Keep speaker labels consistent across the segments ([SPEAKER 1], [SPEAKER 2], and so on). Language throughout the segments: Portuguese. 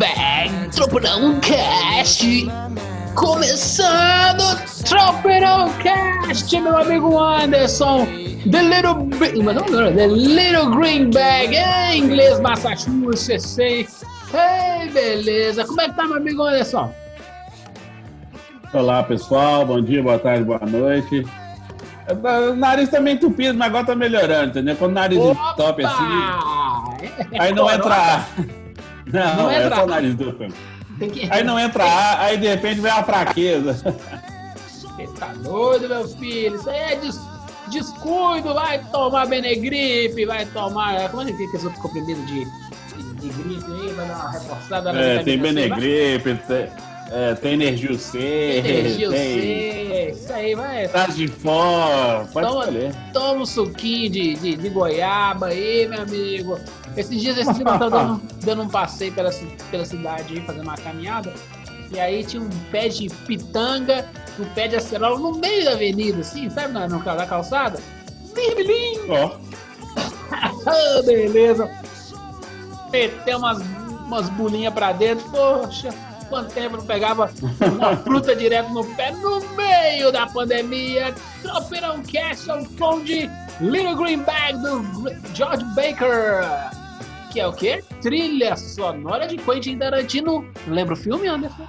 [SPEAKER 1] Greenback,
[SPEAKER 2] Tropeirão Cast. Começando Tropeirão Cast, meu amigo Anderson. The Little, mas não, não, The Little Greenback, é inglês Massachusetts, sei. Ei, beleza. Como é que tá, meu amigo Anderson?
[SPEAKER 3] Olá, pessoal. Bom dia, boa tarde, boa noite. O nariz tá meio entupido, mas agora tá melhorando, entendeu? Quando o nariz top assim, aí não entra Não,
[SPEAKER 2] Não
[SPEAKER 3] é
[SPEAKER 2] entra
[SPEAKER 3] só
[SPEAKER 2] ar.
[SPEAKER 3] o nariz
[SPEAKER 2] que...
[SPEAKER 3] Aí não entra ar, aí de repente vem a fraqueza.
[SPEAKER 2] Você tá doido, meu filho? Isso aí é des- descuido. Vai tomar Benegripe, vai tomar. Como é que tem aqueles outros comprimidos de, de, de gripe aí? Vai dar uma reforçada na
[SPEAKER 3] É, tem Benegripe, tem, é, tem Energia C,
[SPEAKER 2] Energia
[SPEAKER 3] tem
[SPEAKER 2] C, isso aí, vai.
[SPEAKER 3] Traz de fora, pode
[SPEAKER 2] Toma,
[SPEAKER 3] escolher.
[SPEAKER 2] toma um suquinho de, de, de goiaba aí, meu amigo. Esses dias, eu tava dando, dando um passeio pela, pela cidade aí, fazendo uma caminhada. E aí tinha um pé de pitanga, um pé de acerola no meio da avenida, assim, sabe, na, no- na calçada? Vermelhinho!
[SPEAKER 3] Ó,
[SPEAKER 2] Ah, beleza. Meteu umas, umas bolinhas pra dentro. Poxa, quanto tempo não pegava uma fruta direto no pé no meio da pandemia. Tropeirão Cast é som de Little Green Bag do George Baker. Que é o quê? Trilha sonora de Quentin Tarantino. Lembra o filme, Anderson?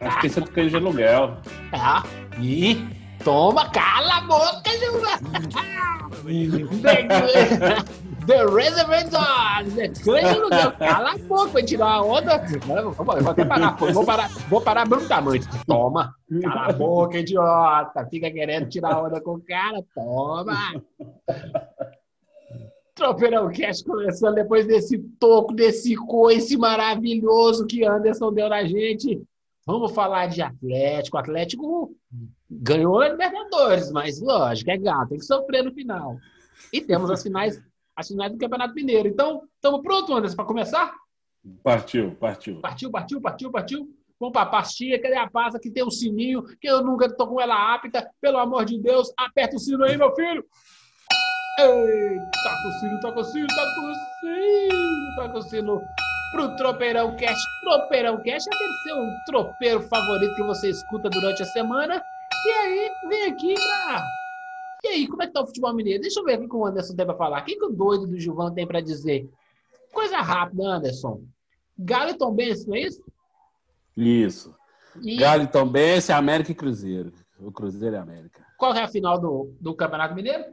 [SPEAKER 3] acho que esse é do cães de aluguel.
[SPEAKER 2] Ah, e toma, cala a boca, Gilmar. The Reservoir Dogs, The Cães de Aluguel. Cala a boca, vai tirar a onda. Vou, vou até parar, vou parar, vou parar brutalmente. Toma, cala a boca, idiota. Fica querendo tirar a onda com o cara, toma. Tropeirão Cast começando depois desse toco, desse coice maravilhoso que Anderson deu na gente. Vamos falar de Atlético. O Atlético ganhou a Libertadores, mas lógico, é gato, tem que sofrer no final. E temos as finais, as finais do Campeonato Mineiro. Então, estamos prontos, Anderson, para começar?
[SPEAKER 3] Partiu, partiu.
[SPEAKER 2] Partiu, partiu, partiu, partiu. Vamos para a pastinha, cadê a pasta que tem um sininho, que eu nunca tô com ela apta. Pelo amor de Deus, aperta o sino aí, meu filho. Ei, toca o sino, toca o sino, toca o sino, toca o sino pro Tropeirão Cast. Tropeirão Cast é aquele seu tropeiro favorito que você escuta durante a semana. E aí, vem aqui pra... E aí, como é que tá o futebol mineiro? Deixa eu ver o que o Anderson tem pra falar. O que, que o doido do Gilvan tem pra dizer? Coisa rápida, Anderson. Galo e Tom Benz, não é isso?
[SPEAKER 3] Isso.
[SPEAKER 2] E
[SPEAKER 3] Galo e Tombense, América e Cruzeiro. O Cruzeiro e América.
[SPEAKER 2] qual é a final do, do Campeonato Mineiro?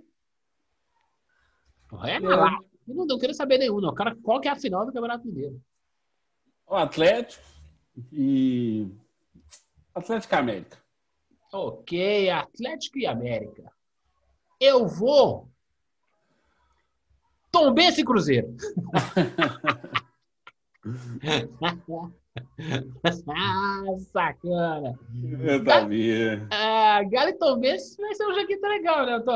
[SPEAKER 2] É lá. Eu não, não quero saber nenhum, não. Cara, qual que é a final do Campeonato Mineiro?
[SPEAKER 3] O Atlético e. Atlético e América.
[SPEAKER 2] Ok, Atlético e América. Eu vou. Tombense e Cruzeiro. ah, sacana.
[SPEAKER 3] Eu sabia.
[SPEAKER 2] Ah, Galo e Tombense vai ser um joguinho legal, né? Tô...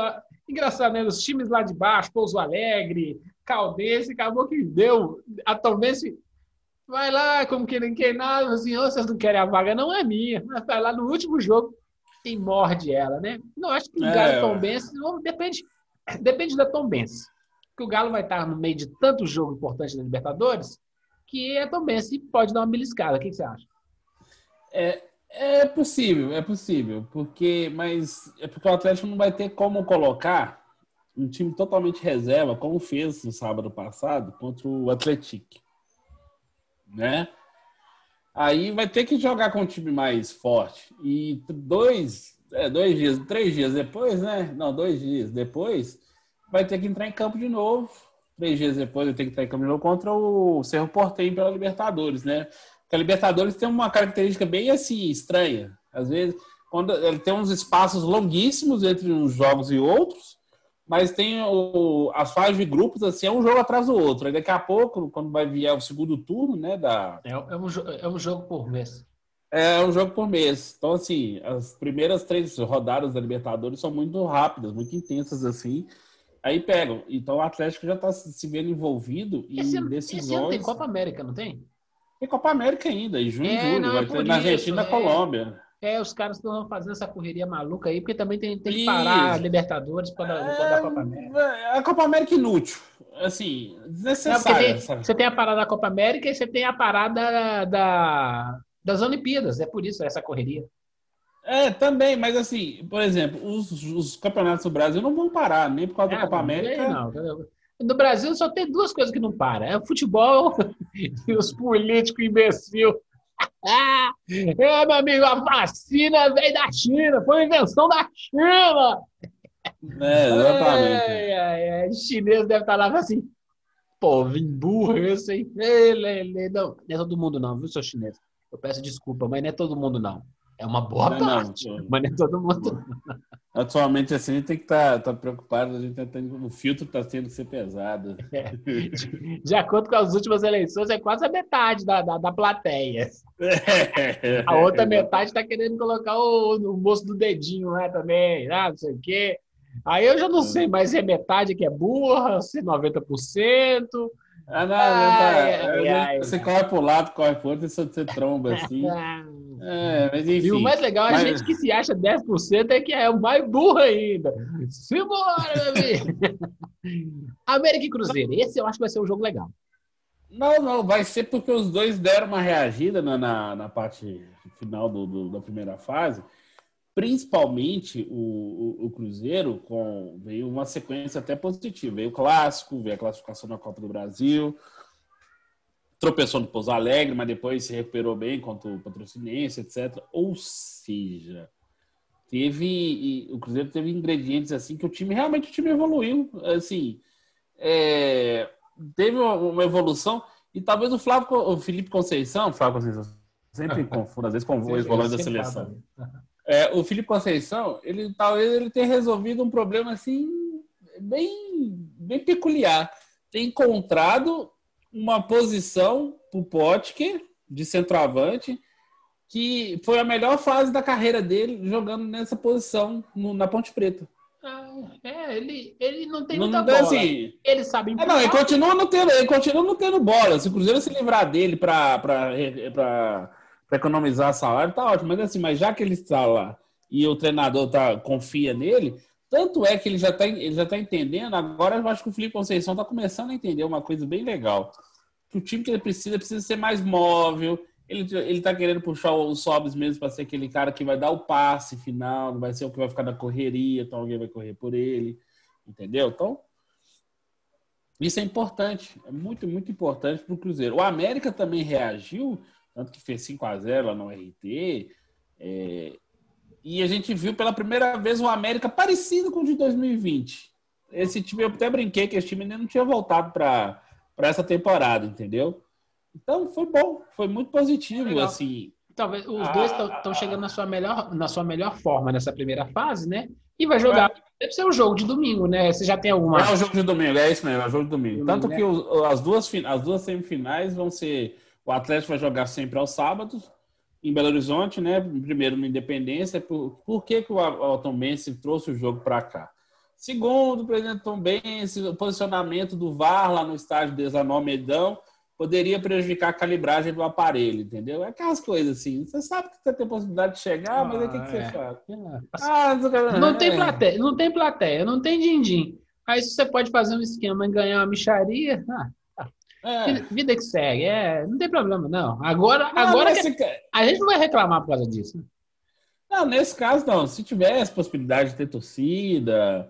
[SPEAKER 2] Engraçado, né? Os times lá de baixo, Pouso Alegre, Caldense, acabou que deu. A Tombense vai lá, como que ninguém nada, assim, "Ô, vocês não querem a vaga, não é minha. Mas vai lá no último jogo e morde ela, né? Não, acho que o
[SPEAKER 3] É,
[SPEAKER 2] Galo
[SPEAKER 3] ué.
[SPEAKER 2] Tombense, não, depende, depende da Tombense. Porque o Galo vai estar no meio de tanto jogo importante na Libertadores que a Tombense pode dar uma beliscada. O que que você acha?
[SPEAKER 3] É, é possível, é possível. Porque, mas é porque o Atlético não vai ter como colocar um time totalmente reserva, como fez no sábado passado contra o Atlético. Né? Aí vai ter que jogar com um time mais forte. E dois, é, dois dias, três dias depois, né? Não, dois dias depois, vai ter que entrar em campo de novo. Três dias depois vai ter que entrar em novo contra o Cerro Porteño pela Libertadores, né? que a Libertadores tem uma característica bem assim, estranha. Às vezes, quando ele tem uns espaços longuíssimos entre uns jogos e outros, mas tem o, as fases de grupos, assim, é um jogo atrás do outro. Aí daqui a pouco, quando vai vir o segundo turno, né, da...
[SPEAKER 2] É, é, um, é um jogo por mês.
[SPEAKER 3] É um jogo por mês. Então, assim, as primeiras três rodadas da Libertadores são muito rápidas, muito intensas, assim. Aí pegam. Então, o Atlético já está se vendo envolvido em
[SPEAKER 2] Esse
[SPEAKER 3] decisões.
[SPEAKER 2] esse ano tem Copa América, não tem?
[SPEAKER 3] Tem Copa América ainda, em junho e
[SPEAKER 2] É,
[SPEAKER 3] julho.
[SPEAKER 2] não, é
[SPEAKER 3] vai
[SPEAKER 2] por
[SPEAKER 3] ter na Argentina e
[SPEAKER 2] é.
[SPEAKER 3] Colômbia.
[SPEAKER 2] É, os caras estão fazendo essa correria maluca aí, porque também tem, tem que parar a Libertadores para dar a Copa América.
[SPEAKER 3] É, a Copa América inútil. Assim,
[SPEAKER 2] Não, tem- você tem a parada da Copa América e você tem a parada da, das Olimpíadas. É por isso essa correria.
[SPEAKER 3] É, também, mas assim, por exemplo, os, os campeonatos do Brasil não vão parar, nem por causa da
[SPEAKER 2] É,
[SPEAKER 3] Copa
[SPEAKER 2] não,
[SPEAKER 3] América.
[SPEAKER 2] não. No Brasil só tem duas coisas que não param: é o futebol e os políticos imbecil. É, meu amigo, a vacina veio da China, foi invenção da China.
[SPEAKER 3] É, exatamente.
[SPEAKER 2] Ai, ai, Os chineses devem estar lá assim, pô, vim burro esse, hein? Não, não é todo mundo não, viu, seu chinês? Eu peço desculpa, mas não é todo mundo não. É uma boa
[SPEAKER 3] Não,
[SPEAKER 2] parte,
[SPEAKER 3] não.
[SPEAKER 2] mas é todo mundo.
[SPEAKER 3] Atualmente, assim, a gente tem que estar preocupado, a gente tá tendo, o filtro está tendo que ser pesado.
[SPEAKER 2] De, de acordo com as últimas eleições, é quase a metade da, da, da plateia. A outra metade está querendo colocar o, o moço do dedinho lá também, ah, não sei o quê. Aí eu já não sei mais se é metade que é burra, se é 90%.
[SPEAKER 3] Ah, não,
[SPEAKER 2] Ai,
[SPEAKER 3] tá,
[SPEAKER 2] ai, ai.
[SPEAKER 3] você corre pro lado, corre pro outro, e você tromba assim. É, mas enfim.
[SPEAKER 2] E o mais legal, a
[SPEAKER 3] mas-
[SPEAKER 2] gente que se acha 10% é que é o mais burro ainda. Simbora, meu amigo! América e Cruzeiro. Esse eu acho que vai ser um jogo legal.
[SPEAKER 3] Não, não, vai ser porque os dois deram uma reagida na, na, na parte final do, do- da primeira fase. Principalmente o, o, o Cruzeiro, com veio uma sequência até positiva. Veio o clássico, veio a classificação na Copa do Brasil, tropeçou no Pouso Alegre, mas depois se recuperou bem contra o Patrocinense, etc. Ou seja, teve e o Cruzeiro teve ingredientes assim que o time realmente o time evoluiu, assim, é, teve uma, uma evolução e talvez o Flávio, o Felipe Conceição, Flávio Conceição, sempre confundo, às vezes com o ex-volante da seleção. É, o Felipe Conceição, ele talvez ele tenha resolvido um problema assim bem, bem peculiar. Tem encontrado uma posição para o Potker de centroavante que foi a melhor fase da carreira dele jogando nessa posição no- na Ponte Preta.
[SPEAKER 2] Ah, é, ele, ele não tem
[SPEAKER 3] Não,
[SPEAKER 2] muita
[SPEAKER 3] não,
[SPEAKER 2] bola.
[SPEAKER 3] assim,
[SPEAKER 2] Ele sabe
[SPEAKER 3] é,
[SPEAKER 2] empurrar.
[SPEAKER 3] não, ele continua não tendo, ele continua não tendo bola. Se o Cruzeiro se livrar dele para economizar salário, tá ótimo. Mas assim, mas já que ele está lá e o treinador tá, confia nele, tanto é que ele já está ele já tá entendendo. Agora eu acho que o Felipe Conceição está começando a entender uma coisa bem legal. Que o time que ele precisa precisa ser mais móvel. Ele, ele tá querendo puxar o Sobs mesmo para ser aquele cara que vai dar o passe final, não vai ser o que vai ficar na correria, então alguém vai correr por ele. Entendeu? Então, isso é importante, é muito, muito importante para o Cruzeiro. O América também reagiu, tanto que fez 5 a 0 lá no RT. é, e a gente viu pela primeira vez o América parecido com o de 2020. Esse time, eu até brinquei que esse time ainda não tinha voltado para essa temporada, entendeu? Então foi bom, foi muito positivo, assim.
[SPEAKER 2] Talvez os
[SPEAKER 3] Ah,
[SPEAKER 2] dois estão chegando na sua, melhor, na sua melhor forma nessa primeira fase, né? E vai jogar. Deve ser um jogo de domingo, né? Você já tem alguma.
[SPEAKER 3] É o jogo de domingo, é isso mesmo, é o jogo de domingo.
[SPEAKER 2] Domingo,
[SPEAKER 3] Tanto
[SPEAKER 2] né?
[SPEAKER 3] que os- as, duas, as duas semifinais vão ser. O Atlético vai jogar sempre aos sábados, em Belo Horizonte, né? Primeiro no Independência. Por, por que, que o, o Tom Bense trouxe o jogo para cá? Segundo, o presidente Tom Bense, o posicionamento do VAR lá no estádio Desanó Medão poderia prejudicar a calibragem do aparelho, entendeu? É aquelas coisas assim. Você sabe que você tem possibilidade de chegar, mas aí o que, que você
[SPEAKER 2] é.
[SPEAKER 3] faz?
[SPEAKER 2] Ah,
[SPEAKER 3] Ah, você-
[SPEAKER 2] Não tem
[SPEAKER 3] é.
[SPEAKER 2] plateia, não tem plateia, não tem din-din. Aí se você pode fazer um esquema e ganhar uma micharia, ah,
[SPEAKER 3] É.
[SPEAKER 2] vida- que segue, é, não tem problema não. Agora,
[SPEAKER 3] Não,
[SPEAKER 2] agora que-
[SPEAKER 3] nesse
[SPEAKER 2] a gente não vai reclamar por causa disso. né?
[SPEAKER 3] Não, nesse caso não. Se tivesse possibilidade de ter torcida,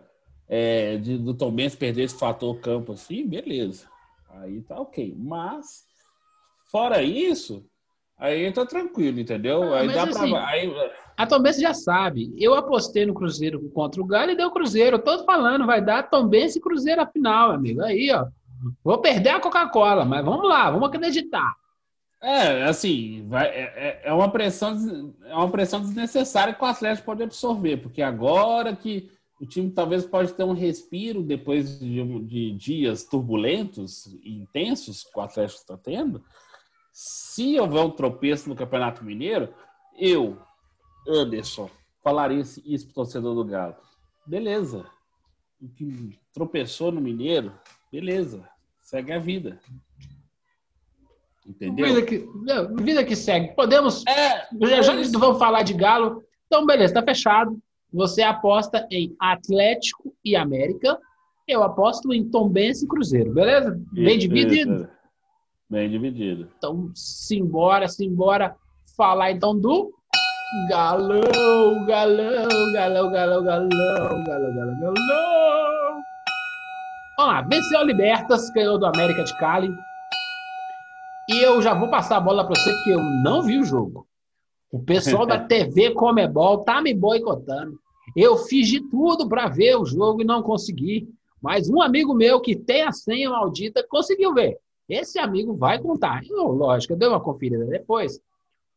[SPEAKER 3] é, de, do Tom Benz perder esse fator campo assim, beleza. Aí tá ok. Mas, fora isso, aí tá tranquilo, entendeu?
[SPEAKER 2] Ah,
[SPEAKER 3] aí dá
[SPEAKER 2] assim,
[SPEAKER 3] pra. Aí,
[SPEAKER 2] A Tombense já sabe. Eu apostei no Cruzeiro contra o Galo e deu Cruzeiro. Eu tô falando, vai dar Tombense e Cruzeiro a final, amigo. Aí, ó. Vou perder a Coca-Cola, mas vamos lá, vamos acreditar.
[SPEAKER 3] É, assim, vai, é, é- é uma pressão, é uma pressão desnecessária que o Atlético pode absorver, porque agora que o time talvez pode ter um respiro depois de, de dias turbulentos e intensos que o Atlético está tendo, se houver um tropeço no Campeonato Mineiro, eu, Anderson, falaria isso isso pro torcedor do Galo. Beleza. O tropeçou no Mineiro, beleza. Segue a vida. Entendeu?
[SPEAKER 2] Vida que, vida que segue. Podemos.
[SPEAKER 3] É,
[SPEAKER 2] Já, que vamos falar de Galo. Então, beleza, tá fechado. Você aposta em Atlético e América. Eu aposto em Tombense e Cruzeiro, beleza? Bem dividido.
[SPEAKER 3] Isso, Bem dividido.
[SPEAKER 2] Então, simbora, simbora falar então do Galão, Galão, Galão, Galão, Galão, Galão, Galão, Galão. Vamos lá, venceu o Libertas, ganhou do América de Cali. E eu já vou passar a bola para você, porque eu não vi o jogo. O pessoal da TV Comebol tá me boicotando. Eu fiz de tudo para ver o jogo e não consegui. Mas um amigo meu que tem a senha maldita conseguiu ver. Esse amigo vai contar. Eu, lógico, eu dei uma conferida depois.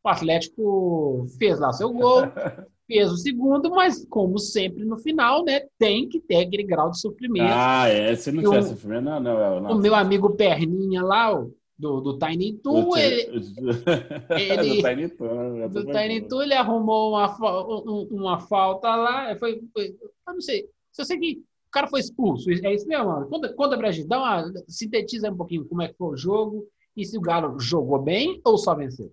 [SPEAKER 2] O Atlético fez lá seu gol, fez o segundo, mas como sempre no final, né, tem que ter aquele grau de sofrimento.
[SPEAKER 3] Ah, é. Se não
[SPEAKER 2] E o-
[SPEAKER 3] tivesse sofrimento, não, não, é, não.
[SPEAKER 2] o meu amigo Perninha lá, o, do, do Tiny Toon, ele, ele-
[SPEAKER 3] do Tiny Toon, é
[SPEAKER 2] do Tiny Toon, ele arrumou uma, um- uma falta lá. Foi, foi- eu não sei. Se eu sei que o cara foi expulso, é isso mesmo? mano? Conta, conta pra gente, dá uma, sintetiza um pouquinho como é que foi o jogo e se o Galo jogou bem ou só venceu.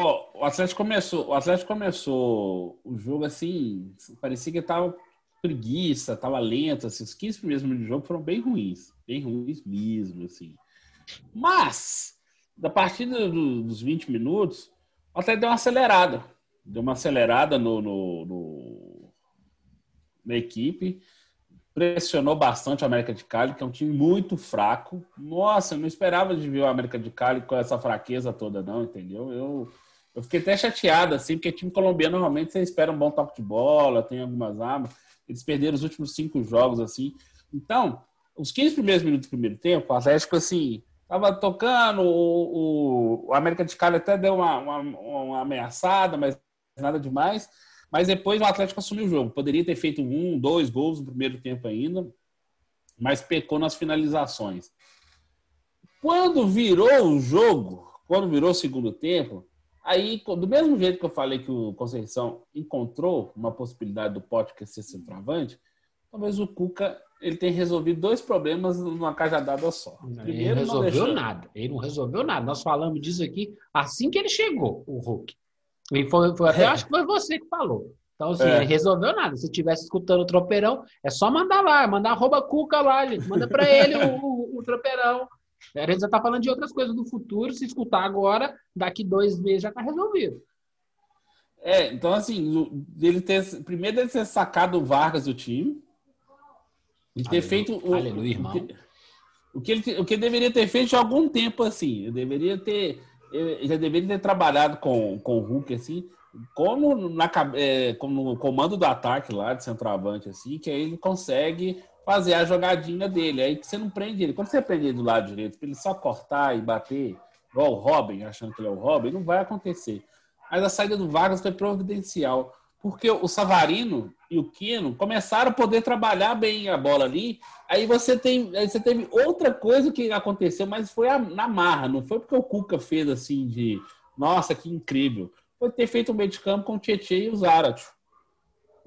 [SPEAKER 3] Ó, o Atlético começou, o Atlético começou o jogo assim, parecia que tava preguiça, tava lento, assim, os 15 primeiros minutos de jogo foram bem ruins, bem ruins mesmo, assim. Mas, da partida do- dos 20 minutos, o Atlético deu uma acelerada, deu uma acelerada no, no- no- na equipe, pressionou bastante o América de Cali, que é um time muito fraco. Nossa, eu não esperava de ver o América de Cali com essa fraqueza toda, não, entendeu? Eu, eu fiquei até chateado, assim, porque time colombiano normalmente você espera um bom toque de bola, tem algumas armas. Eles perderam os últimos cinco jogos, assim. Então, os 15 primeiros minutos do primeiro tempo, o Atlético, assim, tava tocando, o, o, América de Cali até deu uma, uma, uma ameaçada, mas nada demais. Mas depois o Atlético assumiu o jogo. Poderia ter feito um, dois gols no primeiro tempo ainda, mas pecou nas finalizações. Quando virou o jogo, quando virou o segundo tempo, aí, do mesmo jeito que eu falei que o Conceição encontrou uma possibilidade do Pote ser centroavante, talvez o Cuca ele tenha resolvido dois problemas numa cajadada só.
[SPEAKER 2] ele não
[SPEAKER 3] Primeiro, não
[SPEAKER 2] resolveu
[SPEAKER 3] deixou-
[SPEAKER 2] nada. Ele não resolveu nada. Nós falamos disso aqui assim que ele chegou, o Hulk. E foi, foi até
[SPEAKER 3] É.
[SPEAKER 2] acho que foi você que falou. Então, assim,
[SPEAKER 3] É.
[SPEAKER 2] ele resolveu nada. Se estivesse escutando o tropeirão, é só mandar lá, mandar arroba cuca lá, gente. Manda para ele o, o, o tropeirão. A gente já tá falando de outras coisas do futuro. Se escutar agora, daqui dois meses já tá resolvido.
[SPEAKER 3] É, então assim, dele ter, primeiro dele ter sacado o Vargas do time e ter
[SPEAKER 2] Aleluia.
[SPEAKER 3] feito o,
[SPEAKER 2] Aleluia, irmão.
[SPEAKER 3] o que, o que ele o que ele deveria ter feito há algum tempo assim, eu deveria ter eu já deveria ter trabalhado com, com o Hulk assim, como na é, como no comando do ataque lá de centroavante assim, que aí ele consegue fazer a jogadinha dele, aí que você não prende ele. Quando você prende ele do lado direito, para ele só cortar e bater, igual o Robin, achando que ele é o Robin, não vai acontecer. Mas a saída do Vargas foi providencial. Porque o Savarino e o Quino começaram a poder trabalhar bem a bola ali. Aí você tem, aí você teve outra coisa que aconteceu, mas foi a- na marra, não foi porque o Cuca fez assim de nossa, que incrível. Foi ter feito o meio de campo com o Tietchan e o Zaratio.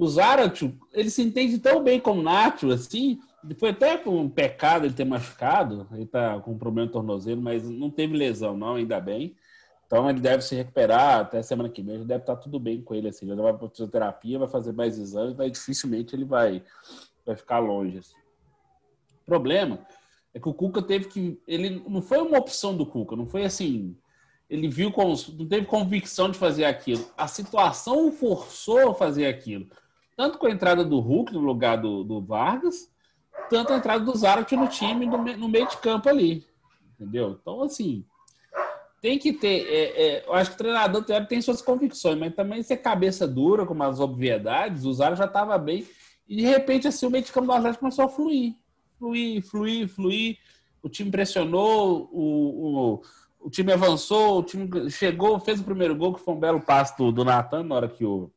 [SPEAKER 3] O Zaratio, ele se entende tão bem com o Nacho, assim, foi até um pecado ele ter machucado, ele tá com um problema no tornozelo, mas não teve lesão não, ainda bem. Então ele deve se recuperar até semana que vem, deve estar tudo bem com ele, assim, ele vai para fisioterapia, vai fazer mais exames, mas dificilmente ele vai, vai ficar longe. assim. O problema é que o Cuca teve que. Ele não foi uma opção do Cuca, não foi assim. Ele viu. Não teve convicção de fazer aquilo. A situação forçou a fazer aquilo. Tanto com a entrada do Hulk no lugar do, do Vargas, tanto a entrada do Zarat no time no, no meio de campo ali. Entendeu? Então, assim, tem que ter. é, é, eu acho que o treinador tem, suas convicções, mas também ser cabeça dura com umas obviedades, o Zarat já estava bem. E de repente, assim, o meio de campo do Atlético começou a fluir. Fluir, fluir, fluir. O time pressionou, o, o, o time avançou, o time chegou, fez o primeiro gol, que foi um belo passe do, do Natan na hora que o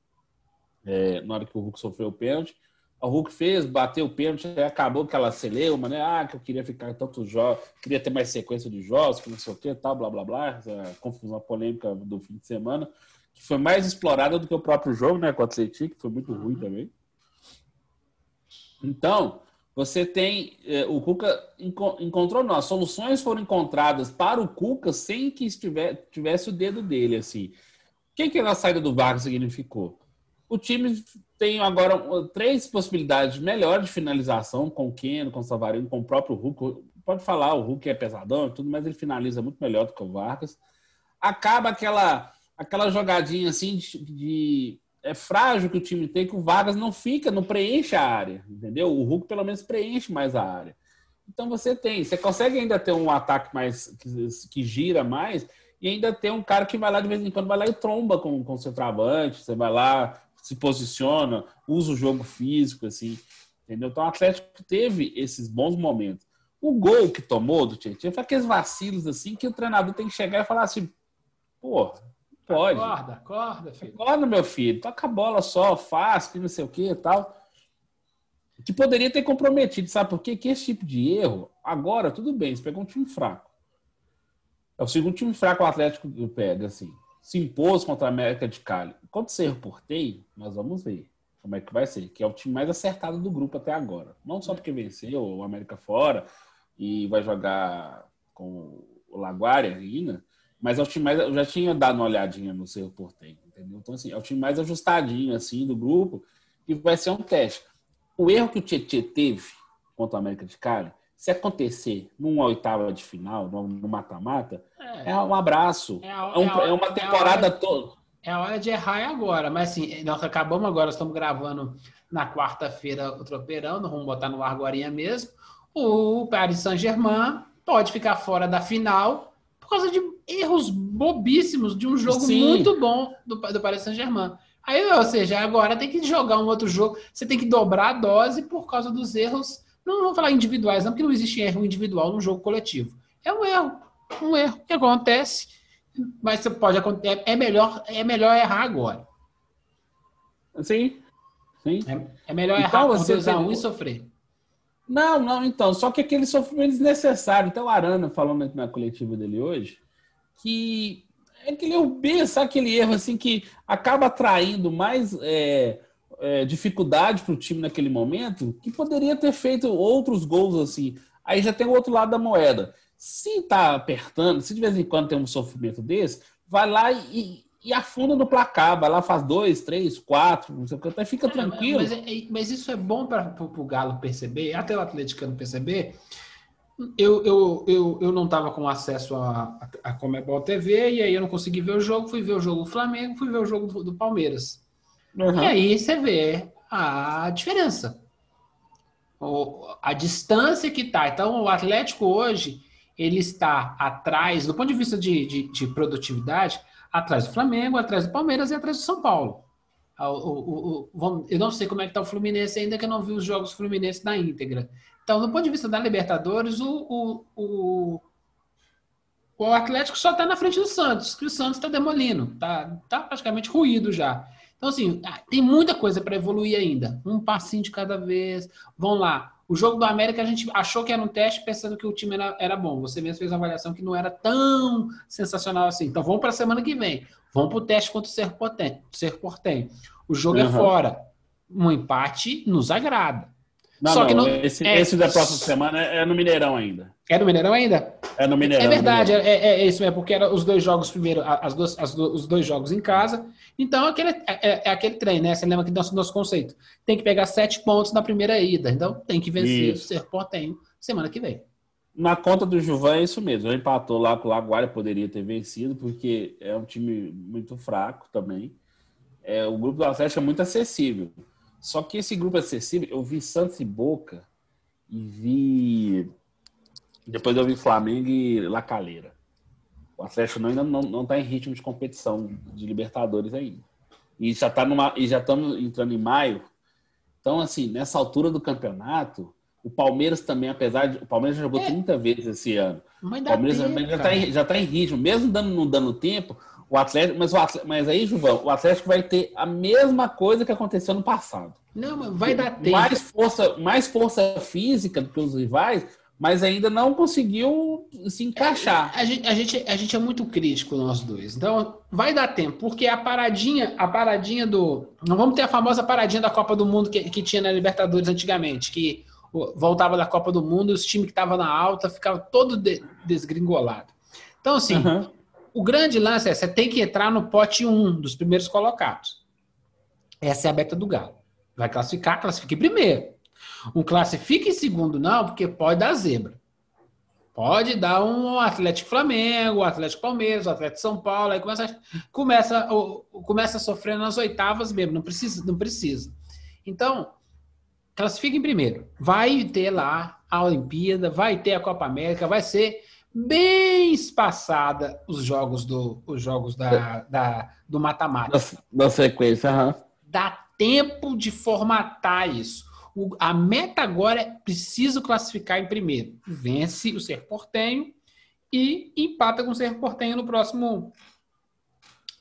[SPEAKER 3] é, na hora que o Hulk sofreu o pênalti. O Hulk fez, bateu o pênalti, acabou aquela celeuma, né? Ah, que eu queria ficar tantos jogos, queria ter mais sequência de jogos, que não sei o que, tal, blá blá blá, essa confusão polêmica do fim de semana, que foi mais explorada do que o próprio jogo, né? Com o Atlético, que foi muito ruim também. Então, você tem. Eh, o Cuca enco, encontrou, não. As soluções foram encontradas para o Cuca sem que estiver, tivesse o dedo dele, assim. O que, que a saída do Vargas significou? O time tem agora três possibilidades melhores de finalização com o Keno, com o Savarino, com o próprio Hulk. Pode falar, o Hulk é pesadão tudo, mas ele finaliza muito melhor do que o Vargas. Acaba aquela, aquela jogadinha assim de, de é frágil que o time tem, que o Vargas não fica, não preenche a área, entendeu? O Hulk pelo menos preenche mais a área. Então você tem, você consegue ainda ter um ataque mais que, que gira mais e ainda ter um cara que vai lá de vez em quando, vai lá e tromba com, com o seu travante, você vai lá, se posiciona, usa o jogo físico, assim, entendeu? Então o Atlético teve esses bons momentos. O gol que tomou do Tietchan foi aqueles vacilos assim que o treinador tem que chegar e falar assim, pô, Pode.
[SPEAKER 2] Acorda, acorda, filho.
[SPEAKER 3] Acorda, meu filho. Toca a bola só, faz, que não sei o que e tal. Que poderia ter comprometido, sabe por quê? Que esse tipo de erro, agora, tudo bem, você pegou um time fraco. É o segundo time fraco o Atlético pega, assim. Se impôs contra a América de Cali. Quando você reportei, nós vamos ver como é que vai ser. Que é o time mais acertado do grupo até agora. Não só porque venceu o América fora e vai jogar com o Laguária ainda, mas é o time mais. Eu já tinha dado uma olhadinha no seu porteiro, entendeu? Então, assim, é o time mais ajustadinho, assim, do grupo, e vai ser um teste. O erro que o Tietchan teve contra o América de Cali, se acontecer numa oitava de final, no mata-mata, é, é, um abraço. É, a, é, um, é, uma temporada toda.
[SPEAKER 2] É a hora de errar agora, mas assim, nós acabamos agora, estamos gravando na quarta-feira o tropeirão, nós vamos botar no ar agora mesmo. O Paris Saint-Germain pode ficar fora da final por causa de erros bobíssimos de um jogo Sim. muito bom do, do Paris Saint-Germain. Aí, ou seja, agora tem que jogar um outro jogo, você tem que dobrar a dose por causa dos erros. Não vou falar individuais, não, porque não existe erro individual no jogo coletivo. É um erro, um erro que acontece, mas você pode acontecer. É melhor, é melhor errar agora.
[SPEAKER 3] Sim. Sim.
[SPEAKER 2] É, é melhor então, errar você usar um e sofrer.
[SPEAKER 3] Não, não, então. Só que aquele sofrimento desnecessário. Então, o Arana, falando na coletiva dele hoje, que é aquele erro B, sabe aquele erro assim que acaba atraindo mais é, é, dificuldade para o time naquele momento, que poderia ter feito outros gols assim. Aí já tem o outro lado da moeda. Se tá apertando, se de vez em quando tem um sofrimento desse, vai lá e, e afunda no placar, vai lá, faz dois, três, quatro, não sei o que, até fica é, tranquilo.
[SPEAKER 2] Mas, mas, é, mas, isso é bom para o Galo perceber, até o atleticano perceber, eu, eu, eu, eu não estava com acesso a Comebol TV e aí eu não consegui ver o jogo. Fui ver o jogo do Flamengo, fui ver o jogo do, do Palmeiras. Uhum. E aí você vê a diferença. O, a distância que tá. Então, o Atlético hoje ele está atrás, do ponto de vista de, de, de produtividade, atrás do Flamengo, atrás do Palmeiras e atrás do São Paulo. O, o, o, eu não sei como é que está o Fluminense ainda, que eu não vi os jogos Fluminense na íntegra. Então, do ponto de vista da Libertadores, o, o, o, o Atlético só está na frente do Santos, que o Santos está demolindo, está tá praticamente ruído já. Então, assim, ah, tem muita coisa para evoluir ainda. Um passinho de cada vez. Vamos lá. O jogo do América a gente achou que era um teste pensando que o time era, era bom. Você mesmo fez uma avaliação que não era tão sensacional assim. Então vamos para a semana que vem. Vamos para o teste contra o Ser Portem. O jogo uhum. é fora. Um empate nos agrada.
[SPEAKER 3] Não, Só não, que não, esse, é, esse da próxima semana é no Mineirão ainda.
[SPEAKER 2] É no Mineirão ainda?
[SPEAKER 3] É no Mineirão.
[SPEAKER 2] É verdade, é, é, é, isso, é porque era os dois jogos primeiro, as duas, as do, os dois jogos em casa. Então aquele, é, é, é aquele trem, né? Você lembra que nosso, nosso conceito. Tem que pegar sete pontos na primeira ida. Então tem que vencer isso. o Serportenho semana que vem.
[SPEAKER 3] Na conta do Juvan é isso mesmo. Ele empatou lá com o Laguardia, poderia ter vencido, porque é um time muito fraco também. É, o grupo do Atlético é muito acessível. Só que esse grupo acessível, eu vi Santos e Boca e vi. Depois eu vi Flamengo e La Calera. O Atlético ainda não, não tá em ritmo de competição de Libertadores ainda. E já tá numa. E já estamos entrando em maio. Então, assim, nessa altura do campeonato, O Palmeiras também, apesar de. O Palmeiras já jogou
[SPEAKER 2] É.
[SPEAKER 3] 30 vezes esse ano.
[SPEAKER 2] Mas
[SPEAKER 3] O Palmeiras
[SPEAKER 2] tempo,
[SPEAKER 3] também já está em, já tá em ritmo, mesmo dando, não dando tempo. O Atlético, mas, o Atlético, mas aí, Juvão, o Atlético vai ter a mesma coisa que aconteceu no passado.
[SPEAKER 2] Não, mas vai dar tempo.
[SPEAKER 3] Mais força, mais força física do que os rivais, mas ainda não conseguiu se encaixar.
[SPEAKER 2] A gente, a, gente, a gente é muito crítico, nós dois. Então, vai dar tempo, porque a paradinha, a paradinha do. Não vamos ter a famosa paradinha da Copa do Mundo que, que tinha na Libertadores antigamente, que voltava da Copa do Mundo e os times que estavam na alta ficavam todo de- desgringolado. Então, assim,
[SPEAKER 3] Aham.
[SPEAKER 2] O grande lance é você tem que entrar no pote 1 dos primeiros colocados. Essa é a meta do Galo. Vai classificar, classifique primeiro. Um classifique em segundo, não, porque pode dar zebra. Pode dar um Atlético Flamengo, um Atlético Palmeiras, um Atlético São Paulo, aí começa, começa, começa a sofrer nas oitavas mesmo, não precisa, não precisa. Então, classifica em primeiro. Vai ter lá a Olimpíada, vai ter a Copa América, vai ser bem espaçada os jogos do, os jogos da, da- do mata-mata
[SPEAKER 3] Da, da sequência, aham.
[SPEAKER 2] dá tempo de formatar isso. O- a meta agora é preciso classificar em primeiro. Vence o Ser Portenho e empata com o Ser Portenho no próximo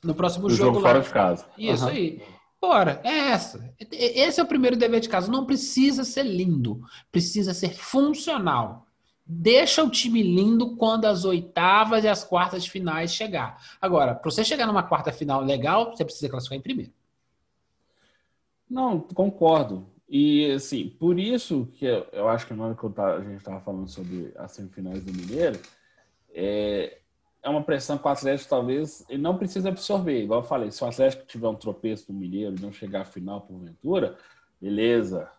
[SPEAKER 2] no próximo
[SPEAKER 3] O
[SPEAKER 2] jogo,
[SPEAKER 3] jogo
[SPEAKER 2] lá.
[SPEAKER 3] fora de casa.
[SPEAKER 2] Isso
[SPEAKER 3] Aham.
[SPEAKER 2] aí. Bora, é essa. Esse é o primeiro dever de casa. Não precisa ser lindo, precisa ser funcional. Deixa o time lindo quando as oitavas e as quartas de finais chegar. Agora, para você chegar numa quarta final legal, você precisa classificar em primeiro.
[SPEAKER 3] Não, concordo. E, assim, por isso que eu, eu acho que na hora que a gente estava falando sobre as semifinais do Mineiro, é, é uma pressão que o Atlético talvez ele não precisa absorver. Igual eu falei, se o Atlético tiver um tropeço no Mineiro e não chegar à final porventura, beleza.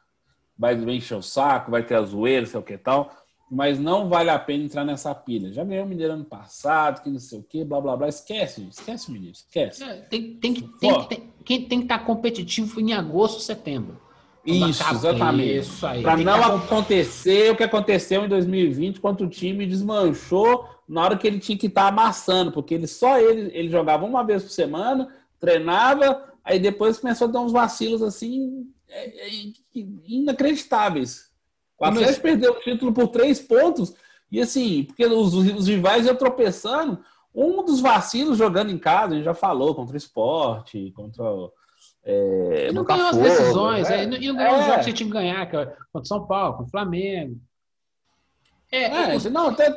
[SPEAKER 3] Vai encher o saco, vai ter a zoeira, sei o que tal, mas não vale a pena entrar nessa pilha. Já ganhou o Mineiro ano passado, que não sei o que, blá blá blá. Esquece, esquece o Mineiro, esquece.
[SPEAKER 2] É, Tem, tem, que, tem, que- tem, quem tem que estar competitivo em agosto, setembro.
[SPEAKER 3] Isso, exatamente.
[SPEAKER 2] Isso aí.
[SPEAKER 3] Para
[SPEAKER 2] Tem que
[SPEAKER 3] não
[SPEAKER 2] acom-
[SPEAKER 3] acontecer o que aconteceu em 2020, quando o time desmanchou na hora que ele tinha que estar amassando, porque ele só ele, ele jogava uma vez por semana, treinava, aí depois começou a dar uns vacilos assim é, é, inacreditáveis. O Atlético perdeu o título por três pontos, e assim, porque os, os rivais iam tropeçando. Um dos vacilos jogando em casa, a gente já falou, contra o esporte, contra o. É,
[SPEAKER 2] E não ganhou as decisões,
[SPEAKER 3] é.
[SPEAKER 2] é, e não- ganhou os
[SPEAKER 3] É.
[SPEAKER 2] jogos que tinha que ganhar, que é contra o São Paulo, contra o Flamengo. É,
[SPEAKER 3] É, não, até,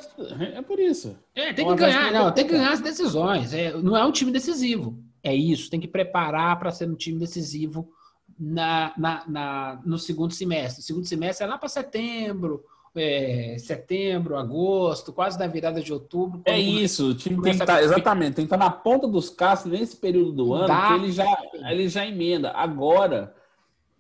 [SPEAKER 3] é por isso.
[SPEAKER 2] é, tem que ganhar,
[SPEAKER 3] não
[SPEAKER 2] tem que ganhar as decisões. É, não é um time decisivo. É isso, tem que preparar para ser um time decisivo na, na, na- no segundo semestre. O segundo semestre é lá para setembro, é, setembro, agosto, quase na virada de outubro.
[SPEAKER 3] É isso, o time tem que estar, exatamente, tem que estar na ponta dos cascos nesse período do ano,
[SPEAKER 2] Dá.
[SPEAKER 3] que ele já, ele já emenda. Agora,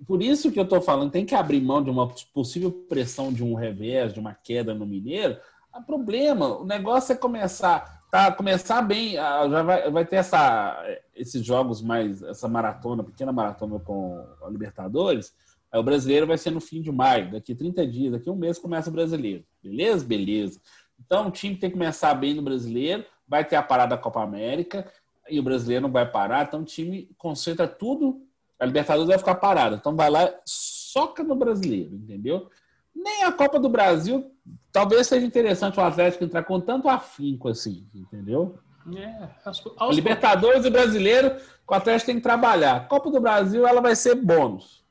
[SPEAKER 3] por isso que eu estou falando, tem que abrir mão de uma possível pressão de um revés, de uma queda no Mineiro. Há problema, o negócio é começar, tá, começar bem, já vai, vai ter essa, esses jogos mais, essa maratona, pequena maratona com a Libertadores. Aí o brasileiro vai ser no fim de maio, daqui 30 dias, daqui um mês começa o brasileiro. Beleza? Beleza. Então o time tem que começar bem no brasileiro, vai ter a parada da Copa América e o brasileiro não vai parar, então o time concentra tudo. A Libertadores vai ficar parada, então vai lá, soca no brasileiro, entendeu? Nem a Copa do Brasil, talvez seja interessante o Atlético entrar com tanto afinco assim, entendeu?
[SPEAKER 2] É, aos-
[SPEAKER 3] Libertadores e brasileiro, o Atlético tem que trabalhar. Copa do Brasil, ela vai ser bônus.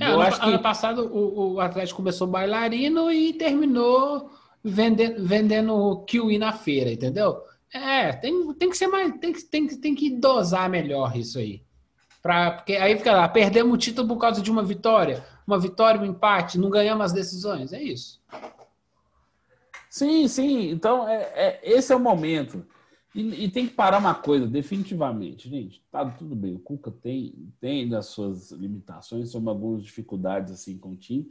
[SPEAKER 2] É, ano,
[SPEAKER 3] Eu acho que
[SPEAKER 2] ano passado o, o Atlético começou bailarino e terminou vendendo, vendendo kiwi na feira, entendeu? É, tem, tem que ser mais. Tem que, tem, tem que dosar melhor isso aí. Pra, porque aí fica lá, perdemos o título por causa de uma vitória, uma vitória, um empate, não ganhamos as decisões. É isso.
[SPEAKER 3] Sim, sim. Então, é, é- esse é o momento. E, e tem que parar uma coisa, definitivamente. Gente, tá tudo bem. O Cuca tem, tem as suas limitações, são algumas dificuldades assim com o time.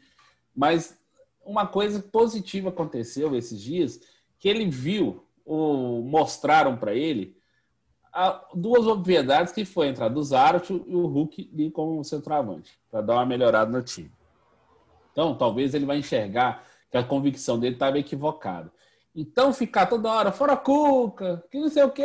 [SPEAKER 3] Mas uma coisa positiva aconteceu esses dias, que ele viu, ou mostraram para ele, a- duas obviedades que foi a entrada do Zarat e o Hulk ali como centroavante, para dar uma melhorada no time. Então, talvez ele vai enxergar que a convicção dele estava equivocada. Então ficar toda hora fora Cuca, que não sei o que,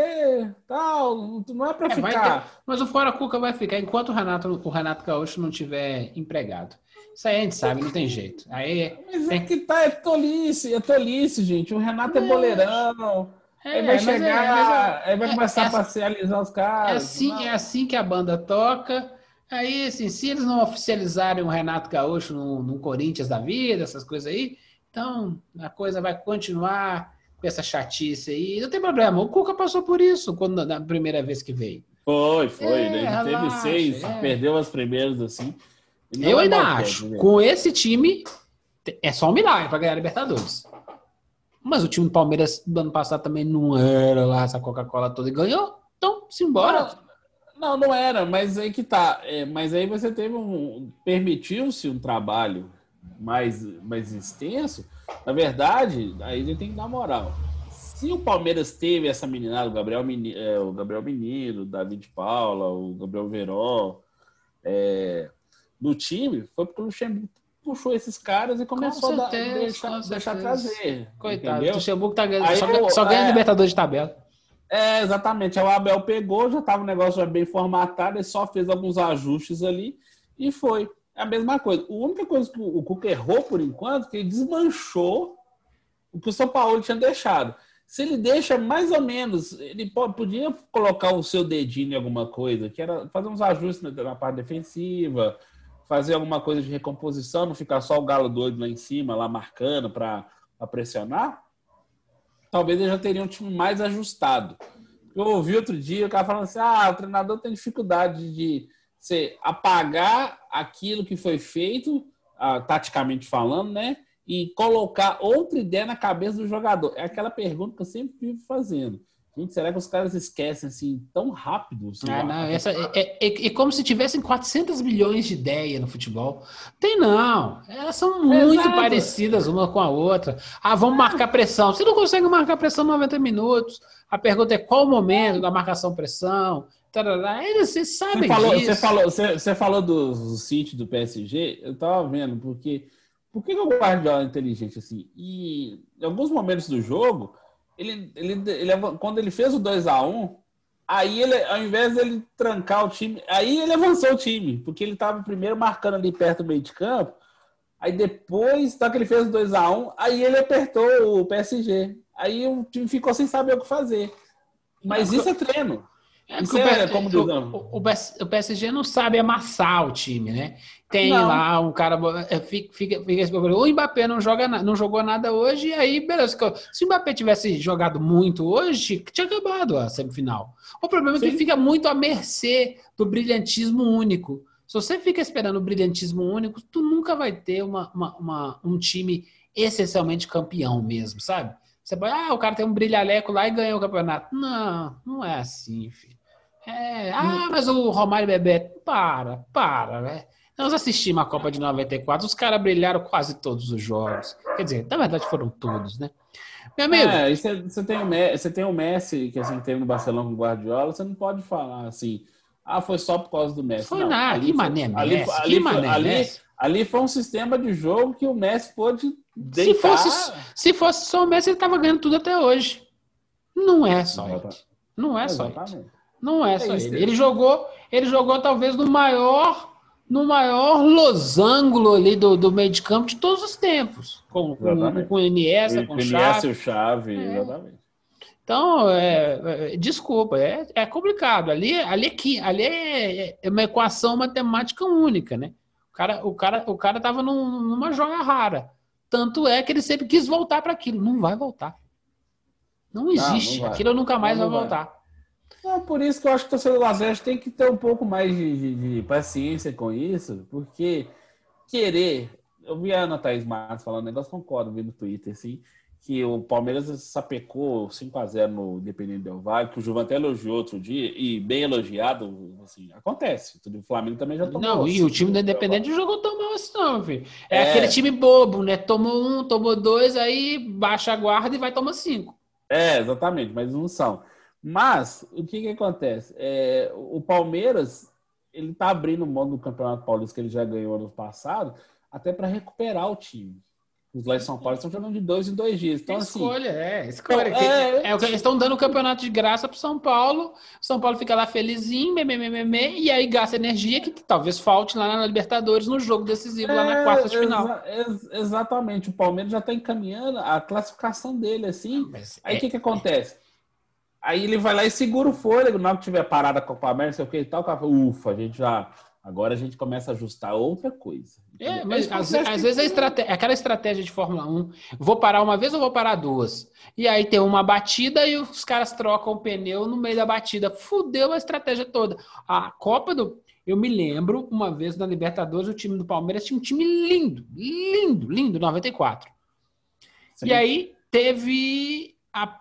[SPEAKER 3] tal, não é para
[SPEAKER 2] É,
[SPEAKER 3] ficar.
[SPEAKER 2] ter- mas o Fora Cuca vai ficar enquanto o Renato, o Renato Gaúcho não tiver empregado. Isso aí a gente sabe, não tem jeito. Aí
[SPEAKER 3] Mas
[SPEAKER 2] tem
[SPEAKER 3] é que tá, é tolice, é tolice, gente. O Renato é
[SPEAKER 2] Não.
[SPEAKER 3] boleirão.
[SPEAKER 2] É,
[SPEAKER 3] aí vai
[SPEAKER 2] é-
[SPEAKER 3] chegar,
[SPEAKER 2] é-
[SPEAKER 3] aí vai
[SPEAKER 2] é-
[SPEAKER 3] começar
[SPEAKER 2] é-
[SPEAKER 3] a parcializar os
[SPEAKER 2] É
[SPEAKER 3] caras.
[SPEAKER 2] assim,
[SPEAKER 3] Não.
[SPEAKER 2] é assim que a banda toca. Aí, assim, se eles não oficializarem o Renato Gaúcho no, no Corinthians da vida, essas coisas aí, então a coisa vai continuar com essa chatice aí. Não tem problema. O Cuca passou por isso quando, na primeira vez que veio.
[SPEAKER 3] Foi, foi.
[SPEAKER 2] É,
[SPEAKER 3] né? Ele teve
[SPEAKER 2] relaxa,
[SPEAKER 3] seis,
[SPEAKER 2] é.
[SPEAKER 3] perdeu as primeiras assim. Não
[SPEAKER 2] Eu
[SPEAKER 3] é
[SPEAKER 2] ainda acho.
[SPEAKER 3] né?
[SPEAKER 2] Com esse time, é só um milagre para ganhar a Libertadores. Mas o time do Palmeiras do ano passado também não era lá essa Coca-Cola toda e ganhou. Então, simbora.
[SPEAKER 3] Não, não era, mas aí que tá. É, mas aí você teve um. Permitiu-se um trabalho mais, mais extenso. Na verdade, aí ele tem que dar moral. Se o Palmeiras teve essa meninada, o Gabriel, Meni- é, o Gabriel Menino, o David Paula, o Gabriel Veró, é, no time, foi porque o Luxemburgo puxou esses caras e começou a
[SPEAKER 2] certeza,
[SPEAKER 3] dar- deixar, deixar trazer.
[SPEAKER 2] Coitado,
[SPEAKER 3] entendeu?
[SPEAKER 2] o Luxemburgo tá ganhando,
[SPEAKER 3] Aí
[SPEAKER 2] só,
[SPEAKER 3] eu-
[SPEAKER 2] só ganha
[SPEAKER 3] é.
[SPEAKER 2] Libertadores de tabela.
[SPEAKER 3] É, exatamente. Aí o Abel pegou, já estava o negócio já bem formatado, ele só fez alguns ajustes ali e foi. É a mesma coisa. A única coisa que o Cuca errou por enquanto, que ele desmanchou o que o São Paulo tinha deixado. Se ele deixa mais ou menos, ele po- podia colocar o seu dedinho em alguma coisa, que era fazer uns ajustes na parte defensiva, fazer alguma coisa de recomposição, não ficar só o galo doido lá em cima, lá marcando para pressionar talvez ele já teria um time mais ajustado. Eu ouvi outro dia o cara falando assim: ah, o treinador tem dificuldade de você apagar aquilo que foi feito, ah, taticamente falando, né? E colocar outra ideia na cabeça do jogador. É aquela pergunta que eu sempre vivo fazendo. Gente, será que os caras esquecem assim tão rápido? assim,
[SPEAKER 2] Ah, não, essa, é, é, é- é como se tivessem 400 milhões de ideias no futebol. Tem não. Elas são muito
[SPEAKER 3] Exato.
[SPEAKER 2] parecidas uma com a outra. Ah, vamos marcar pressão. Você não consegue marcar pressão 90 minutos. A pergunta é qual o momento da marcação-pressão. Tarará. Vocês sabem
[SPEAKER 3] Você falou,
[SPEAKER 2] disso.
[SPEAKER 3] você falou, você, você falou do, do City do PSG, eu tava vendo, porque por que, que o Guardiola é inteligente assim? E em alguns momentos do jogo, ele, ele, ele quando ele fez o 2 a 1 aí ele, ao invés dele trancar o time, aí ele avançou o time, porque ele tava primeiro marcando ali perto do meio de campo, aí depois, tá que ele fez o 2 a 1 aí ele apertou o PSG. Aí o time ficou sem saber o que fazer. Mas isso é treino.
[SPEAKER 2] É porque o
[SPEAKER 3] é, como
[SPEAKER 2] o- o, o PS o PSG não sabe amassar o time, né? Tem
[SPEAKER 3] Não.
[SPEAKER 2] lá um cara. é, Fica, fica, fica esse problema. o Mbappé não, joga, não jogou nada hoje, e aí, beleza. Se o Mbappé tivesse jogado muito hoje, tinha acabado a semifinal. O problema é que
[SPEAKER 3] Sim.
[SPEAKER 2] fica muito à mercê do brilhantismo único. Se você fica esperando o brilhantismo único, tu nunca vai ter uma, uma- uma- um time essencialmente campeão mesmo, sabe? Você vai, ah, o cara tem um brilhaleco lá e ganhou o campeonato. Não, não é assim, filho. É, ah, mas o Romário Bebeto, para, para, né? Nós assistimos a Copa de 94, os caras brilharam quase todos os jogos. Quer dizer, na verdade foram todos, né? Meu amigo,
[SPEAKER 3] É, você, tem o tem o Messi, que assim, teve no Barcelona com o Guardiola, você não pode falar assim, ah, foi só por causa do Messi.
[SPEAKER 2] foi
[SPEAKER 3] não,
[SPEAKER 2] nada,
[SPEAKER 3] ali
[SPEAKER 2] que mané
[SPEAKER 3] ali,
[SPEAKER 2] Messi,
[SPEAKER 3] ali,
[SPEAKER 2] que mané
[SPEAKER 3] ali,
[SPEAKER 2] Messi.
[SPEAKER 3] ali foi um sistema de jogo que o Messi pôde
[SPEAKER 2] Se
[SPEAKER 3] deitar.
[SPEAKER 2] fosse, se fosse só o Messi, ele tava ganhando tudo até hoje. Não é só. Não é só. Não é só
[SPEAKER 3] isso.
[SPEAKER 2] ele. Ele jogou, ele jogou talvez no maior, no maior losango ali do, do meio de campo de todos os tempos. Com, com, com o Iniesta, com
[SPEAKER 3] o
[SPEAKER 2] Xavi.
[SPEAKER 3] e o Chave,
[SPEAKER 2] É.
[SPEAKER 3] exatamente.
[SPEAKER 2] Então, é, é, desculpa, é, é complicado. Ali, ali, é, ali é, é uma equação matemática única, né? O cara, o cara, o cara tava num- numa joia rara. Tanto é que ele sempre quis voltar para aquilo. Não vai voltar. Não existe.
[SPEAKER 3] não vai.
[SPEAKER 2] aquilo nunca mais
[SPEAKER 3] Não,
[SPEAKER 2] vai
[SPEAKER 3] não vai.
[SPEAKER 2] voltar.
[SPEAKER 3] Não, por isso que eu acho que o torcedor do Atlético tem que ter um pouco mais de, de- de paciência com isso, porque querer. Eu vi a Ana Thaís Matos falando um negócio, concordo, vi no Twitter, assim, que o Palmeiras sapecou 5x0 no Independente Del Valle, que o Juvan até elogiou outro dia, e bem elogiado, assim, acontece. O Flamengo também já tomou.
[SPEAKER 2] Não, e o time do. Independente não jogou tão mal assim, não, filho. É,
[SPEAKER 3] É.
[SPEAKER 2] aquele time bobo, né? Tomou um, tomou dois, aí baixa a guarda e vai tomar cinco.
[SPEAKER 3] É, exatamente, mas não são. Mas, o que que acontece? É, o Palmeiras, ele tá abrindo mão do Campeonato Paulista que ele já ganhou ano passado, até para recuperar o time. Os lá em São Paulo estão jogando de dois em dois dias. Então, assim.
[SPEAKER 2] escolha, é, escolha.
[SPEAKER 3] Então, é-
[SPEAKER 2] é, o que eles estão dando o campeonato de graça pro São Paulo. São Paulo fica lá felizinho, meme, meme, meme, e aí gasta energia que, talvez falte lá na Libertadores no jogo decisivo, lá na
[SPEAKER 3] É,
[SPEAKER 2] quarta de final.
[SPEAKER 3] ex- exatamente. O Palmeiras já está encaminhando a classificação dele, assim.
[SPEAKER 2] Mas
[SPEAKER 3] Aí o
[SPEAKER 2] é-
[SPEAKER 3] que, que acontece? Aí ele vai lá e segura o fôlego. Na hora que tiver parada a Copa América, sei o que e tal, cara ufa, a gente já. Agora a gente começa a ajustar outra coisa.
[SPEAKER 2] É, mas
[SPEAKER 3] Esse
[SPEAKER 2] às, às
[SPEAKER 3] tem
[SPEAKER 2] vezes a
[SPEAKER 3] que-
[SPEAKER 2] estratégia, aquela estratégia de Fórmula 1, vou parar uma vez ou vou parar duas? E aí tem uma batida e os caras trocam o pneu no meio da batida. Fudeu a estratégia toda. A Copa do. Eu me lembro, uma vez na Libertadores, o time do Palmeiras tinha um time lindo, lindo, lindo, 94.
[SPEAKER 3] Sim.
[SPEAKER 2] E aí teve, a,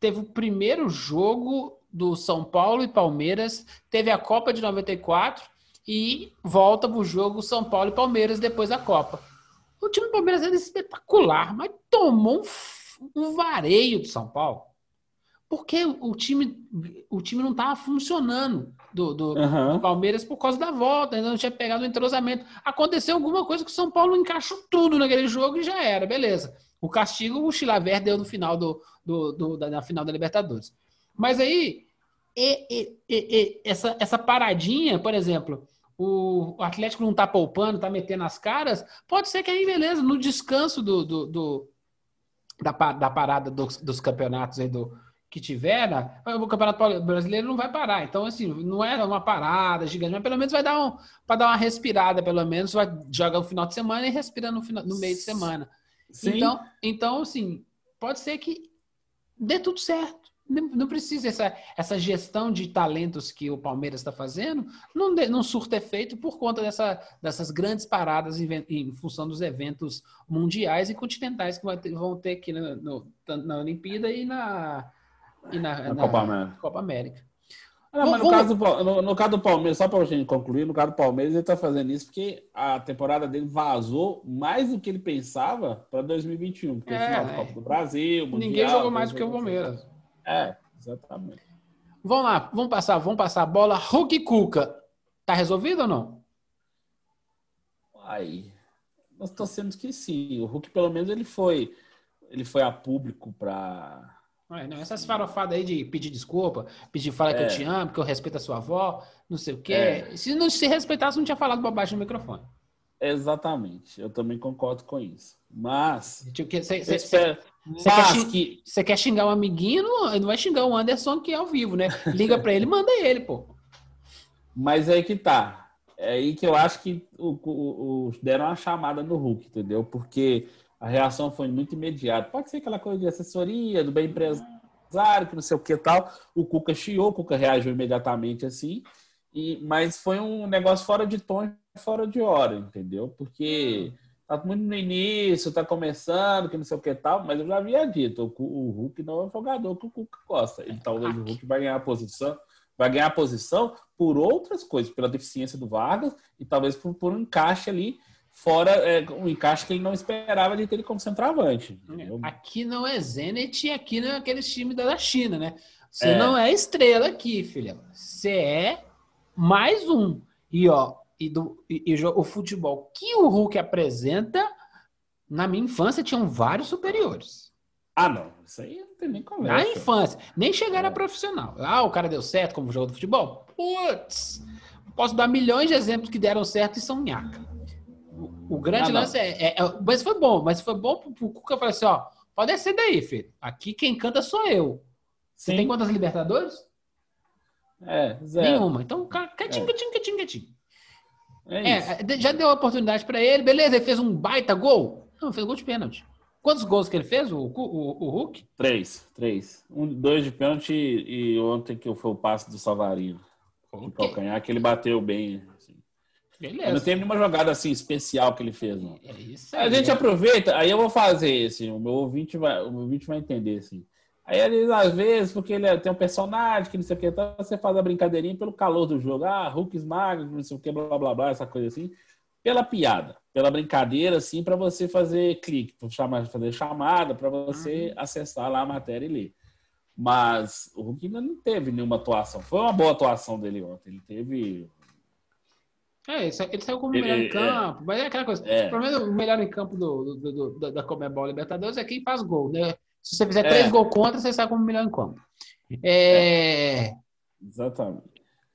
[SPEAKER 2] teve o primeiro jogo do São Paulo e Palmeiras, teve a Copa de 94 e volta pro jogo São Paulo e Palmeiras depois da Copa. O time do Palmeiras era espetacular, mas tomou um, um vareio do São Paulo. Porque o time, o time não estava funcionando do, do,
[SPEAKER 3] Aham.
[SPEAKER 2] Palmeiras por causa da volta, ainda não tinha pegado o entrosamento. Aconteceu alguma coisa que o São Paulo encaixou tudo naquele jogo e já era, beleza. O castigo o Chilaver deu no final do, do, do- da, na final da Libertadores. Mas aí, e- e- e- essa, essa paradinha, por exemplo, o, o Atlético não tá poupando, tá metendo as caras, pode ser que aí, beleza, no descanso do, do, do- da, da parada dos, dos campeonatos aí do, que tiver, né, o Campeonato Brasileiro não vai parar. Então, assim, não é uma parada gigante, mas pelo menos vai dar um, para dar uma respirada, pelo menos, vai jogar no final de semana e respira no, final, no meio de semana.
[SPEAKER 3] Sim.
[SPEAKER 2] Então, então, assim, pode ser que dê tudo certo. Não não precisa essa, essa gestão de talentos que o Palmeiras está fazendo, não, dê- não surta efeito por conta dessa, dessas grandes paradas em, em função dos eventos mundiais e continentais que ter- vão ter aqui na, no- tanto na Olimpíada e na, e na,
[SPEAKER 3] Na Copa América.
[SPEAKER 2] Copa América.
[SPEAKER 3] Ah, mas no, caso, do no, no caso do Palmeiras, só para a gente concluir, no caso do Palmeiras, ele está fazendo isso porque a temporada dele vazou mais do que ele pensava para 2021. Porque
[SPEAKER 2] É,
[SPEAKER 3] final da
[SPEAKER 2] é.
[SPEAKER 3] Copa do Brasil,
[SPEAKER 2] Ninguém
[SPEAKER 3] Mundial,
[SPEAKER 2] jogou mais do que o
[SPEAKER 3] 2022.
[SPEAKER 2] Palmeiras.
[SPEAKER 3] É, exatamente.
[SPEAKER 2] Vamos lá, vamos passar, vamos passar a bola. Hulk Cuca. Tá resolvido ou não?
[SPEAKER 3] Aí, nós torcemos que sim. O Hulk, pelo menos, ele foi, ele foi a público para.
[SPEAKER 2] Ué, não, essas farofadas aí de pedir desculpa, pedir fala que
[SPEAKER 3] É.
[SPEAKER 2] eu te amo, que eu respeito a sua avó, não sei o quê.
[SPEAKER 3] É.
[SPEAKER 2] Se não se respeitasse, não tinha falado bobagem no microfone.
[SPEAKER 3] Exatamente, eu também concordo com isso. Mas.
[SPEAKER 2] Que- Você
[SPEAKER 3] espero-
[SPEAKER 2] você quer,
[SPEAKER 3] que.
[SPEAKER 2] xingar um amiguinho, não, não vai xingar o Anderson que é ao vivo, né? Liga pra ele, manda ele, pô.
[SPEAKER 3] Mas aí que tá. É aí que eu acho que o, o- o- deram uma chamada no Hulk, entendeu? Porque a reação foi muito imediata. Pode ser aquela coisa de assessoria, do bem empresário, que não sei o que tal. O Cuca chiou, o Cuca reagiu imediatamente assim. E, mas foi um negócio fora de tom fora de hora, entendeu? Porque tá muito no início, tá começando, que não sei o que tal, mas eu já havia dito, o, o Hulk não é o jogador que o Cuca gosta. Ele talvez o Hulk vai ganhar a posição, vai ganhar posição por outras coisas, pela deficiência do Vargas e talvez por, por um encaixe ali fora, é, um encaixe que ele não esperava de ter ele como centroavante. entendeu?
[SPEAKER 2] Aqui não é Zenit e aqui não é aqueles times da China, né? Você
[SPEAKER 3] É.
[SPEAKER 2] não é estrela aqui, filha. Você é mais um. E ó, e, do, e, e o futebol que o Hulk apresenta, na minha infância tinham vários superiores.
[SPEAKER 3] Ah, não, isso aí não tem nem
[SPEAKER 2] Na
[SPEAKER 3] conversa.
[SPEAKER 2] infância. Nem chegaram
[SPEAKER 3] É.
[SPEAKER 2] a profissional. Ah, o cara deu certo como jogador de futebol? Putz! Posso dar milhões de exemplos que deram certo e são nhaca. O, o grande
[SPEAKER 3] Ah,
[SPEAKER 2] lance é, é- é- Mas foi bom, mas foi bom pro, pro Cuca falar assim: ó, pode descer daí, filho. Aqui quem canta sou eu. Você
[SPEAKER 3] Sim.
[SPEAKER 2] tem quantas Libertadores?
[SPEAKER 3] É, zero.
[SPEAKER 2] Nenhuma. Então, ca- quietinho, quietinho, quietinho, quietinho.
[SPEAKER 3] É.
[SPEAKER 2] É, de- já deu a oportunidade pra ele, beleza, ele fez um baita gol. Não, fez gol de pênalti. Quantos gols que ele fez, o, o, o Hulk?
[SPEAKER 3] Três, três. Um, dois de pênalti e ontem que foi o passe do Savarino. De
[SPEAKER 2] Ok,
[SPEAKER 3] calcanhar, que ele bateu bem. Mas Não
[SPEAKER 2] Beleza.
[SPEAKER 3] teve nenhuma jogada assim especial que ele fez, não.
[SPEAKER 2] É isso
[SPEAKER 3] A
[SPEAKER 2] aí.
[SPEAKER 3] gente aproveita, aí eu vou fazer assim, o meu ouvinte vai, o meu ouvinte vai entender assim. Aí às- às vezes, porque ele é- tem um personagem que não sei o que, então você faz a brincadeirinha pelo calor do jogo, ah, Hulk esmaga, não sei o que, blá blá blá, essa coisa assim, pela piada, pela brincadeira, assim, para você fazer clique, chamar, fazer chamada, para você acessar lá a matéria e ler. Mas o Hulk ainda não teve nenhuma atuação. Foi uma boa atuação dele ontem. Ele teve
[SPEAKER 2] É, ele sa- ele saiu como
[SPEAKER 3] Ele-
[SPEAKER 2] melhor em
[SPEAKER 3] é.
[SPEAKER 2] campo, mas é aquela coisa.
[SPEAKER 3] É.
[SPEAKER 2] Pelo menos o melhor em campo do, do, do- da- da Comebol Libertadores é quem faz gol, né? Se você fizer
[SPEAKER 3] É.
[SPEAKER 2] três gols contra, você sai como melhor em campo. É,
[SPEAKER 3] Exatamente.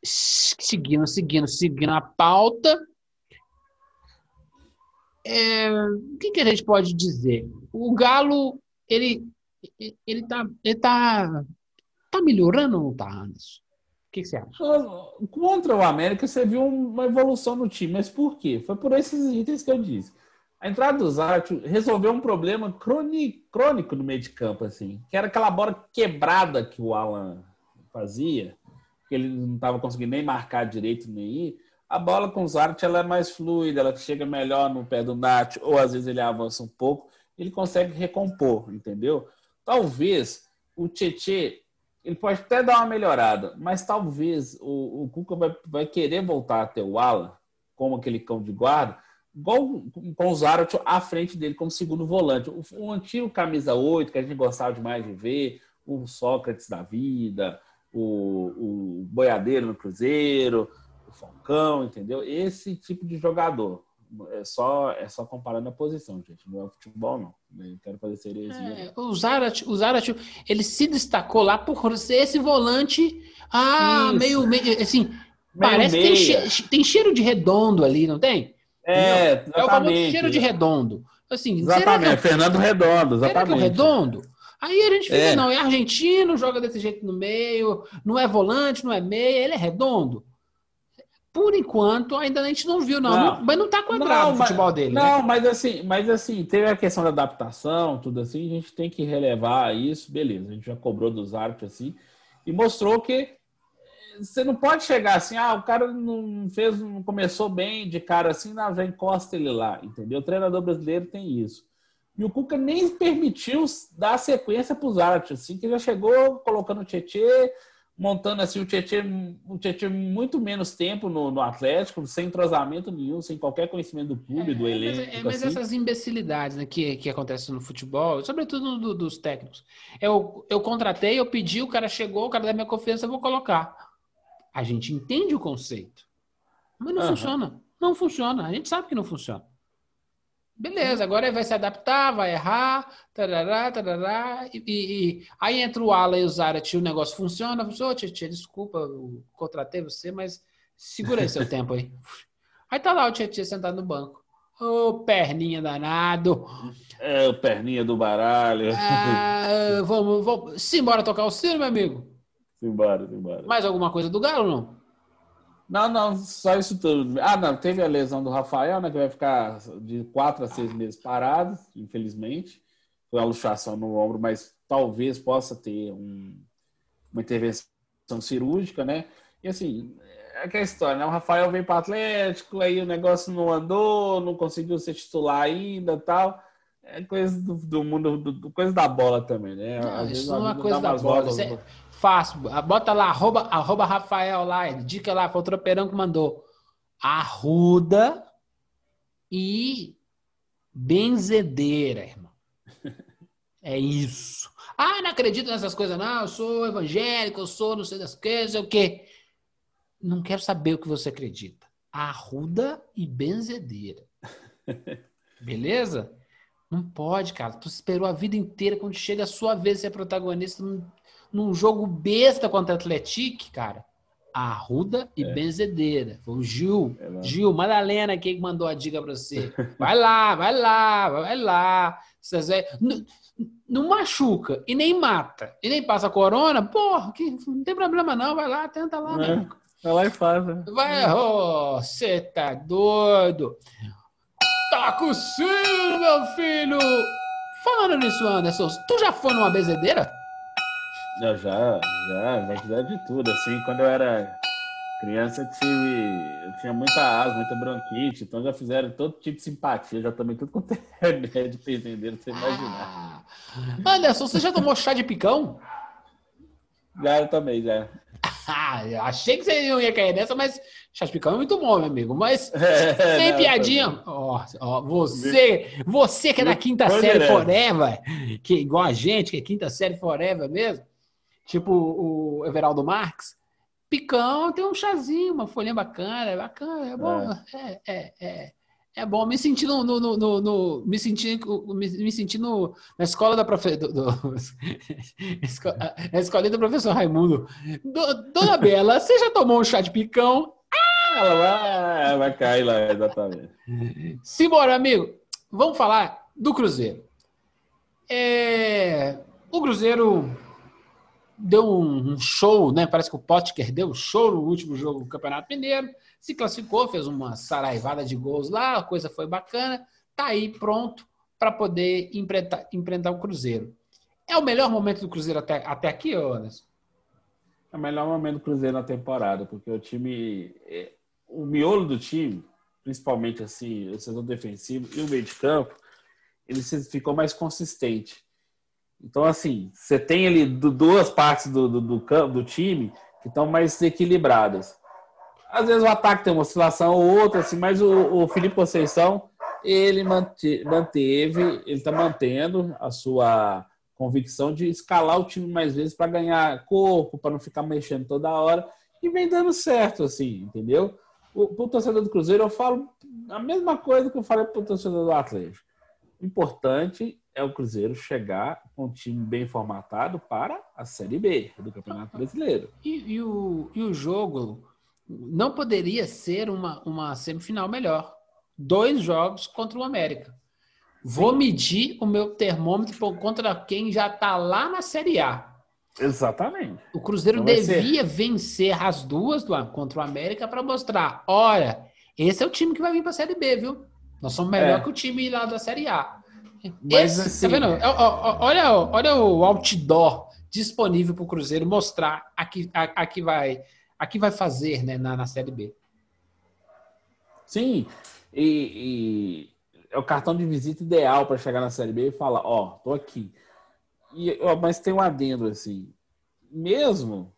[SPEAKER 2] Seguindo, seguindo, seguindo a pauta. É, o que, que a gente pode dizer? O Galo, ele, ele tá, ele tá, tá melhorando ou não tá, Anderson? Que, que você acha?
[SPEAKER 3] Contra o América, você viu uma evolução no time. Mas por quê? Foi por esses itens que eu disse. A entrada do Zárate resolveu um problema crônico no meio de campo, assim. Que era aquela bola quebrada que o Alan fazia, que ele não estava conseguindo nem marcar direito nem ir. A bola com o Zárate, ela é mais fluida, ela chega melhor no pé do Nath, ou às vezes ele avança um pouco, ele consegue recompor, entendeu? Talvez o Tietê ele pode até dar uma melhorada, mas talvez o, o Cuca vai, vai querer voltar até o Alan, como aquele cão de guarda, igual com o Zarat à frente dele como segundo volante. O, o antigo camisa 8, que a gente gostava demais de ver, o Sócrates da vida, o, o Boiadeiro no Cruzeiro, o Falcão, entendeu? Esse tipo de jogador. É só, é só comparando a posição, gente. Não é futebol, não. Eu quero fazer cereja.
[SPEAKER 2] É, o Zarat, o Zarat, ele se destacou lá por ser esse volante, ah,
[SPEAKER 3] Isso.
[SPEAKER 2] meio, meio, assim, parece que tem,
[SPEAKER 3] meia.
[SPEAKER 2] che- tem cheiro de redondo ali, não tem?
[SPEAKER 3] É,
[SPEAKER 2] É o famoso
[SPEAKER 3] exatamente.
[SPEAKER 2] cheiro de redondo. Assim, será que
[SPEAKER 3] Exatamente, Fernando Redondo,
[SPEAKER 2] Será que é
[SPEAKER 3] exatamente.
[SPEAKER 2] redondo? Aí a gente fica,
[SPEAKER 3] É.
[SPEAKER 2] não, é argentino, joga desse jeito no meio, não é volante, não é meia, ele é redondo. Por enquanto, ainda a gente não viu, não.
[SPEAKER 3] Não.
[SPEAKER 2] mas não tá quadrado o
[SPEAKER 3] mas-
[SPEAKER 2] futebol dele.
[SPEAKER 3] Não,
[SPEAKER 2] né?
[SPEAKER 3] mas assim, mas assim, teve a questão da adaptação, tudo assim, a gente tem que relevar isso, beleza. A gente já cobrou dos árbitros assim, e mostrou que eh, você não pode chegar assim, ah, o cara não fez, não começou bem de cara assim, não, já encosta ele lá, entendeu? O treinador brasileiro tem isso. E o Cuca nem permitiu dar sequência para os árbitros, assim, que já chegou colocando o Tietê, montando assim o Tietê, o Tietê muito menos tempo no, no Atlético, sem entrosamento nenhum, sem qualquer conhecimento do clube, do
[SPEAKER 2] É,
[SPEAKER 3] elenco.
[SPEAKER 2] mas, é, mas
[SPEAKER 3] assim.
[SPEAKER 2] essas imbecilidades né, que, que acontecem no futebol, sobretudo do- dos técnicos. Eu, eu contratei, eu pedi, o cara chegou, o cara dá minha confiança, eu vou colocar. A gente entende o conceito, mas não
[SPEAKER 3] Aham.
[SPEAKER 2] funciona. Não funciona. A gente sabe que não funciona. Beleza, agora ele vai se adaptar, vai errar, tarará, tarará, e, e- e- aí entra o Ala e o Zarat, o negócio funciona, ô Tietchan, desculpa, eu contratei você, mas segura aí seu tempo aí. Aí tá lá o Tietchan sentado no banco. Ô, perninha danado.
[SPEAKER 3] É, o perninha do baralho.
[SPEAKER 2] Ah, vamos, vamos. Simbora tocar o sino, meu amigo.
[SPEAKER 3] Simbora, simbora.
[SPEAKER 2] Mais alguma coisa do Galo, não?
[SPEAKER 3] Não, não, só isso tudo. Ah, não, teve a lesão do Rafael, né? Que vai ficar de quatro a seis meses parado, infelizmente. Foi uma luxação no ombro, mas talvez possa ter um- uma intervenção cirúrgica, né? E assim, é aquela história, né? O Rafael veio para o Atlético, aí o negócio não andou, não conseguiu ser titular ainda tal. É coisa do, do mundo, do, do- coisa da bola também, né?
[SPEAKER 2] Não,
[SPEAKER 3] Às vezes
[SPEAKER 2] isso
[SPEAKER 3] a
[SPEAKER 2] não é coisa da bola,
[SPEAKER 3] voltas-
[SPEAKER 2] é- Fácil. Bota lá, arroba, arroba Rafael lá, dica lá, foi o tropeirão que mandou. Arruda e benzedeira, irmão. É isso. Ah, não acredito nessas coisas, não. Eu sou evangélico, eu sou não sei das coisas, não sei o quê. Não quero saber o que você acredita. Arruda e benzedeira. Beleza? Não pode, cara. Tu esperou a vida inteira quando chega a sua vez ser protagonista num, num jogo besta contra o Atlético, cara. Arruda e benzedeira. Foi o Gil.
[SPEAKER 3] É.
[SPEAKER 2] Gil, Madalena aqui que mandou a dica pra você. Vai lá, vai lá, vai lá. Vocês é- N- Não machuca e nem mata e nem passa corona, porra, que não tem problema não, vai lá, tenta lá,
[SPEAKER 3] É.
[SPEAKER 2] né?
[SPEAKER 3] Vai lá e faz, né?
[SPEAKER 2] Vai, você tá doido? Toca o sino, meu filho! Falando nisso, Anderson, tu já foi numa bezedeira?
[SPEAKER 3] Eu já, já, já fizeram de tudo. Assim, quando eu era criança, eu tive. Eu tinha muita asma, muita bronquite, então já fizeram todo tipo de simpatia, já tomei tudo quanto é remédio pra entender, você imaginar.
[SPEAKER 2] Ah. Anderson, você já tomou chá de picão?
[SPEAKER 3] Já eu também, já.
[SPEAKER 2] Ah, achei que você não ia cair nessa, mas chá de picão é muito bom, meu amigo. Mas
[SPEAKER 3] É,
[SPEAKER 2] Tem
[SPEAKER 3] não,
[SPEAKER 2] piadinha? Ó, ó, você, você que é da quinta série forever, que igual a gente, que é quinta série forever mesmo, tipo o Everaldo Marques, Picão, tem um chazinho, uma folhinha bacana, é bacana, é bom. É, é, é, é bom. Me senti no, no, no, no- me senti, me, me senti no, na escola da profe, do, do- na escolinha do professor Raimundo. Do- Dona Bela, você já tomou um chá de picão?
[SPEAKER 3] Ela vai, vai cair lá, exatamente.
[SPEAKER 2] Simbora, amigo. Vamos falar do Cruzeiro. É, O Cruzeiro deu um show, né? Parece que o Potker deu um show no último jogo do Campeonato Mineiro. Se classificou, fez uma saraivada de gols lá, a coisa foi bacana. Tá aí pronto para poder enfrentar, enfrentar o Cruzeiro. É o melhor momento do Cruzeiro até, até aqui, Anderson?
[SPEAKER 3] É o melhor momento do Cruzeiro na temporada, porque o time, é, o miolo do time, principalmente assim, o setor defensivo e o meio de campo, ele ficou mais consistente. Então, assim, você tem ali du- duas partes do, do, do do time que estão mais equilibradas. Às vezes o ataque tem uma oscilação ou outra, assim, mas o, o Felipe Conceição, ele mante- manteve, ele está mantendo a sua convicção de escalar o time mais vezes para ganhar corpo, para não ficar mexendo toda hora, e vem dando certo, assim, entendeu? O, pro torcedor do Cruzeiro, eu falo a mesma coisa que eu falei pro torcedor do Atlético. O importante é o Cruzeiro chegar com um time bem formatado para a Série B do Campeonato Brasileiro.
[SPEAKER 2] E, e o, e o jogo não poderia ser uma, uma semifinal melhor. Dois jogos contra o América. Vou medir o meu termômetro contra quem já está lá na Série A.
[SPEAKER 3] Exatamente.
[SPEAKER 2] O Cruzeiro
[SPEAKER 3] Não
[SPEAKER 2] devia vencer as duas do, contra o América para mostrar: olha, esse é o time que vai vir para a Série B, viu? Nós somos melhor
[SPEAKER 3] É.
[SPEAKER 2] que o time lá da Série A.
[SPEAKER 3] Mas,
[SPEAKER 2] Esse,
[SPEAKER 3] assim-
[SPEAKER 2] tá vendo? Ó, Olha, olha o outdoor disponível para o Cruzeiro mostrar aqui, a- aqui vai, aqui vai fazer né, na, na Série B.
[SPEAKER 3] Sim, e, e é o cartão de visita ideal para chegar na Série B e falar, ó, tô aqui. E, ó, mas tem um adendo assim, mesmo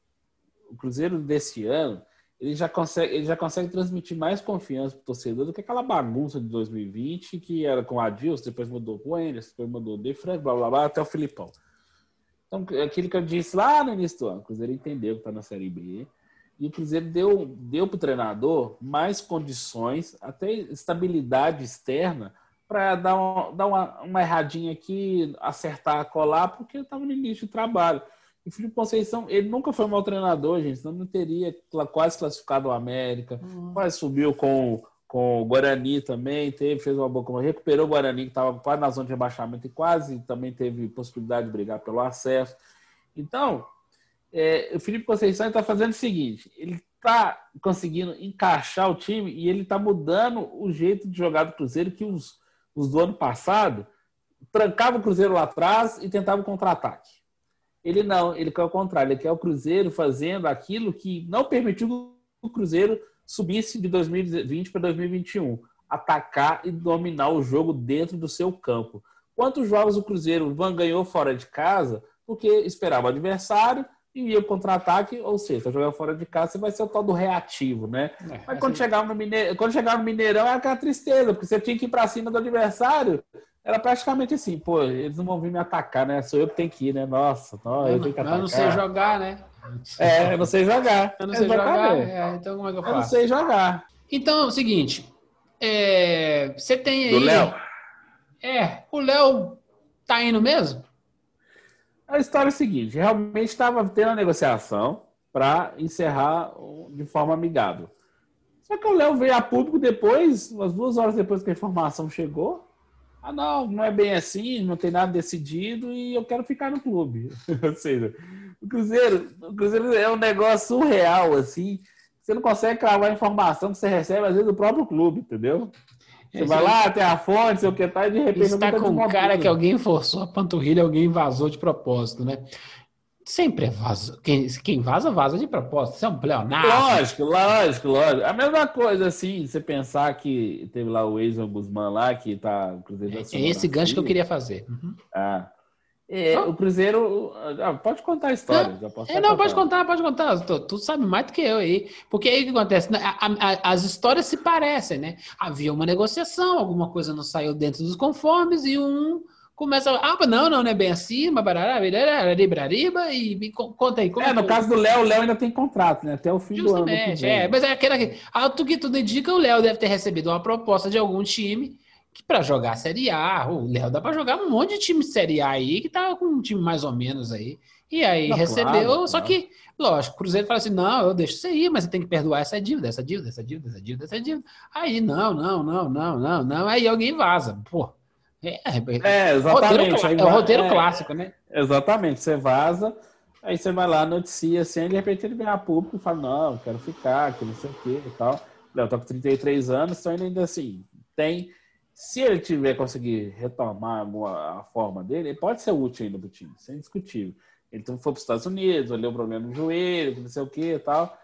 [SPEAKER 3] o Cruzeiro desse ano, ele já consegue, ele já consegue transmitir mais confiança pro torcedor do que aquela bagunça de 2020 que era com o Adilson, depois mudou o Wenders, depois mudou o De Fred, blá blá blá, até o Filipão. Então, aquilo que eu disse lá no início do ano, o Cruzeiro entendeu que está na Série B, e o Cruzeiro deu, deu para o treinador mais condições, até estabilidade externa, para dar, uma, dar uma, uma erradinha aqui, acertar, colar, porque estava no início do trabalho. O Felipe Conceição, ele nunca foi um mau treinador, gente, senão não teria quase classificado o América, quase subiu com, com o Guarani também, teve, fez uma boa, como recuperou o Guarani, que estava quase na zona de rebaixamento e quase também teve possibilidade de brigar pelo acesso. Então, é, o Felipe Conceição está fazendo o seguinte: ele está conseguindo encaixar o time e ele está mudando o jeito de jogar do Cruzeiro que os, os do ano passado trancavam o Cruzeiro lá atrás e tentavam contra-ataque. Ele não, ele quer o contrário, ele quer o Cruzeiro fazendo aquilo que não permitiu que o Cruzeiro subisse de 2020 para 2021, atacar e dominar o jogo dentro do seu campo. Quantos jogos o Cruzeiro ganhou fora de casa porque esperava o adversário e ia contra-ataque, ou seja, jogar fora de casa, você vai ser o tal do reativo, né? Mas quando chegava no, Mineirão, quando chegava no Mineirão era aquela tristeza, porque você tinha que ir para cima do adversário. Era praticamente assim, pô, eles não vão vir me atacar, né? Sou eu que tenho que ir, né? Nossa, nossa eu
[SPEAKER 2] Eu,
[SPEAKER 3] tenho que
[SPEAKER 2] não-
[SPEAKER 3] atacar.
[SPEAKER 2] eu não sei jogar, né?
[SPEAKER 3] É, eu não sei jogar.
[SPEAKER 2] Eu não sei jogar. É, então como é que eu
[SPEAKER 3] Eu não
[SPEAKER 2] faço?
[SPEAKER 3] sei jogar.
[SPEAKER 2] Então é o seguinte: é, você tem aí.
[SPEAKER 3] Do Léo.
[SPEAKER 2] É, o Léo tá indo mesmo?
[SPEAKER 3] A história é a seguinte: realmente estava tendo a negociação para encerrar de forma amigável. Só que o Léo veio a público depois, umas duas horas depois que a informação chegou. Ah, não, não é bem assim, não tem nada decidido e eu quero ficar no clube. Ou seja, o Cruzeiro, o Cruzeiro é um negócio surreal, assim. Você não consegue cravar a informação que você recebe, às vezes, do próprio clube, entendeu? Você vai lá, tem a fonte, sei o que tá, e de repente...
[SPEAKER 2] Está
[SPEAKER 3] tá
[SPEAKER 2] com
[SPEAKER 3] desmontando.
[SPEAKER 2] cara que alguém forçou a panturrilha, alguém vazou de propósito, né? Sempre é vaza. Quem, quem vaza, vaza de propósito. Isso é um pleonasmo.
[SPEAKER 3] Lógico, lógico, lógico. A mesma coisa, assim, você pensar que teve lá o Eison Guzmán lá, que tá... O Cruzeiro já
[SPEAKER 2] É esse gancho que eu queria fazer. Uhum.
[SPEAKER 3] Ah. É, o Cruzeiro... ah, pode contar a história. já posso
[SPEAKER 2] É, não, pode
[SPEAKER 3] contar.
[SPEAKER 2] pode contar. Tu, tu sabe mais do que eu aí. Porque aí o que acontece? A- a- as histórias se parecem, né? Havia uma negociação, alguma coisa não saiu dentro dos conformes e um começa a. Ah, não, não, não é bem assim, librariba, e conta aí. Como
[SPEAKER 3] É, no
[SPEAKER 2] que-
[SPEAKER 3] caso do Léo, o Léo ainda tem contrato, né? Até o fim do ano.
[SPEAKER 2] Justamente, é. Mas é aquela que. Ao que tudo indica, o Léo deve ter recebido uma proposta de algum time que para jogar Série A. O Léo dá para jogar um monte de time de Série A aí que tá com um time mais ou menos aí. E aí
[SPEAKER 3] Não,
[SPEAKER 2] recebeu,
[SPEAKER 3] claro,
[SPEAKER 2] só
[SPEAKER 3] claro.
[SPEAKER 2] que, lógico, o Cruzeiro fala assim: não, eu deixo você ir, mas você tem que perdoar essa dívida, essa dívida, essa dívida, essa dívida, essa dívida. Aí, não, não, não, não, não, não. Aí alguém vaza. Pô. É, é,
[SPEAKER 3] É,
[SPEAKER 2] roteiro,
[SPEAKER 3] exatamente. Aí
[SPEAKER 2] é o roteiro
[SPEAKER 3] é,
[SPEAKER 2] clássico, né?
[SPEAKER 3] Exatamente. Você vaza, aí você vai lá, noticia assim, aí de repente ele vem a público e fala, não, quero ficar, que não sei o que e tal. Léo tá com 33 anos, então ele ainda assim tem. Se ele tiver conseguir retomar a forma dele, ele pode ser útil ainda pro time, isso é indiscutível. Ele então foi para os Estados Unidos, olhou o problema no joelho, que não sei o que e tal.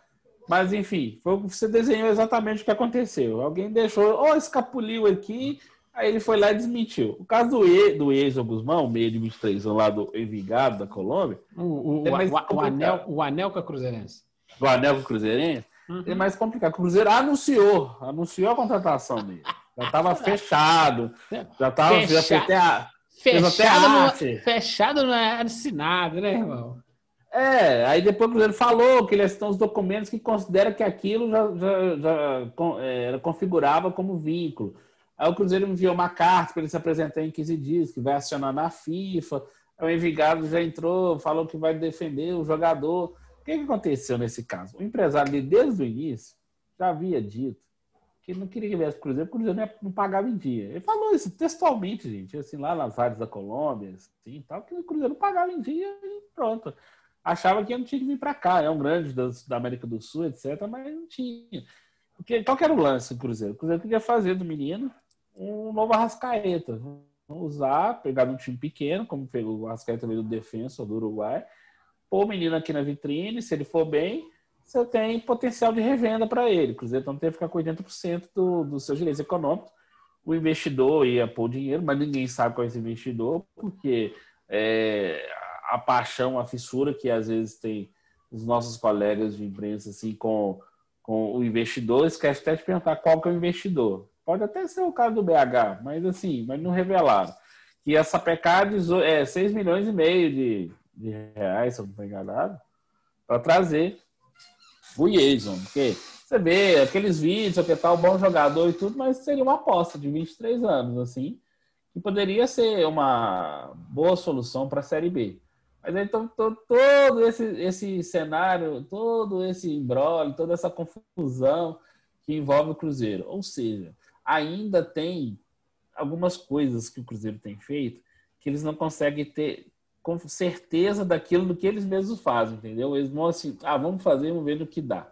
[SPEAKER 3] Mas, enfim, foi, você desenhou exatamente o que aconteceu. Alguém deixou, ó, escapuliu aqui, aí ele foi lá e desmentiu. O caso do, e, do Ezo Guzmão, meio de 23 anos lá do Envigado, da Colômbia,
[SPEAKER 2] O, o,
[SPEAKER 3] É mais
[SPEAKER 2] o, o, anel, o anel com Cruzeirense.
[SPEAKER 3] do Anel Cruzeirense,
[SPEAKER 2] Uhum.
[SPEAKER 3] é mais complicado. O Cruzeiro anunciou, anunciou a contratação dele. Já estava fechado, já estava, já fez até a, até
[SPEAKER 2] Fechado
[SPEAKER 3] a
[SPEAKER 2] não,
[SPEAKER 3] arte.
[SPEAKER 2] fechado não é assinado, né, irmão?
[SPEAKER 3] É, aí depois o Cruzeiro falou que eles estão os documentos que considera que aquilo já, já, já é, configurava como vínculo. Aí o Cruzeiro enviou uma carta para ele se apresentar em 15 dias, que vai acionar na FIFA. O Envigado já entrou, falou que vai defender o jogador. O que, que aconteceu nesse caso? O empresário, desde o início, já havia dito que não queria que viesse para o Cruzeiro, porque o Cruzeiro não pagava em dia. Ele falou isso textualmente, gente, assim, lá nas áreas da Colômbia, assim, tal, que o Cruzeiro não pagava em dia e pronto achava que não tinha que vir para cá. É um grande da, da América do Sul, etc., mas não tinha. Porque, qual que era o lance do Cruzeiro? O Cruzeiro queria fazer do menino um novo Arrascaeta. Usar, pegar um time pequeno, como pegou o Arrascaeta do Defensa do Uruguai, pôr o menino aqui na vitrine, se ele for bem, você tem potencial de revenda para ele. O Cruzeiro então teve que ficar com 80% do, dos seus direitos econômicos. O investidor ia pôr dinheiro, mas ninguém sabe qual é esse investidor, porque é, a paixão, a fissura que às vezes tem os nossos colegas de imprensa assim com, com o investidor, esquece até de perguntar qual que é o investidor. Pode até ser o caso do BH, mas assim, mas não revelaram. Que essa PK é 6 milhões e meio de, de reais, se eu não estou enganado, para trazer o Jason. Porque você vê aqueles vídeos, que tal, bom jogador e tudo, mas seria uma aposta de 23 anos, assim, que poderia ser uma boa solução para a Série B. Mas então, to- todo esse, esse cenário, todo esse embrolho, toda essa confusão que envolve o Cruzeiro. Ou seja, ainda tem algumas coisas que o Cruzeiro tem feito que eles não conseguem ter com certeza daquilo do que eles mesmos fazem, entendeu? Eles vão assim, ah, vamos fazer, vamos ver no que dá.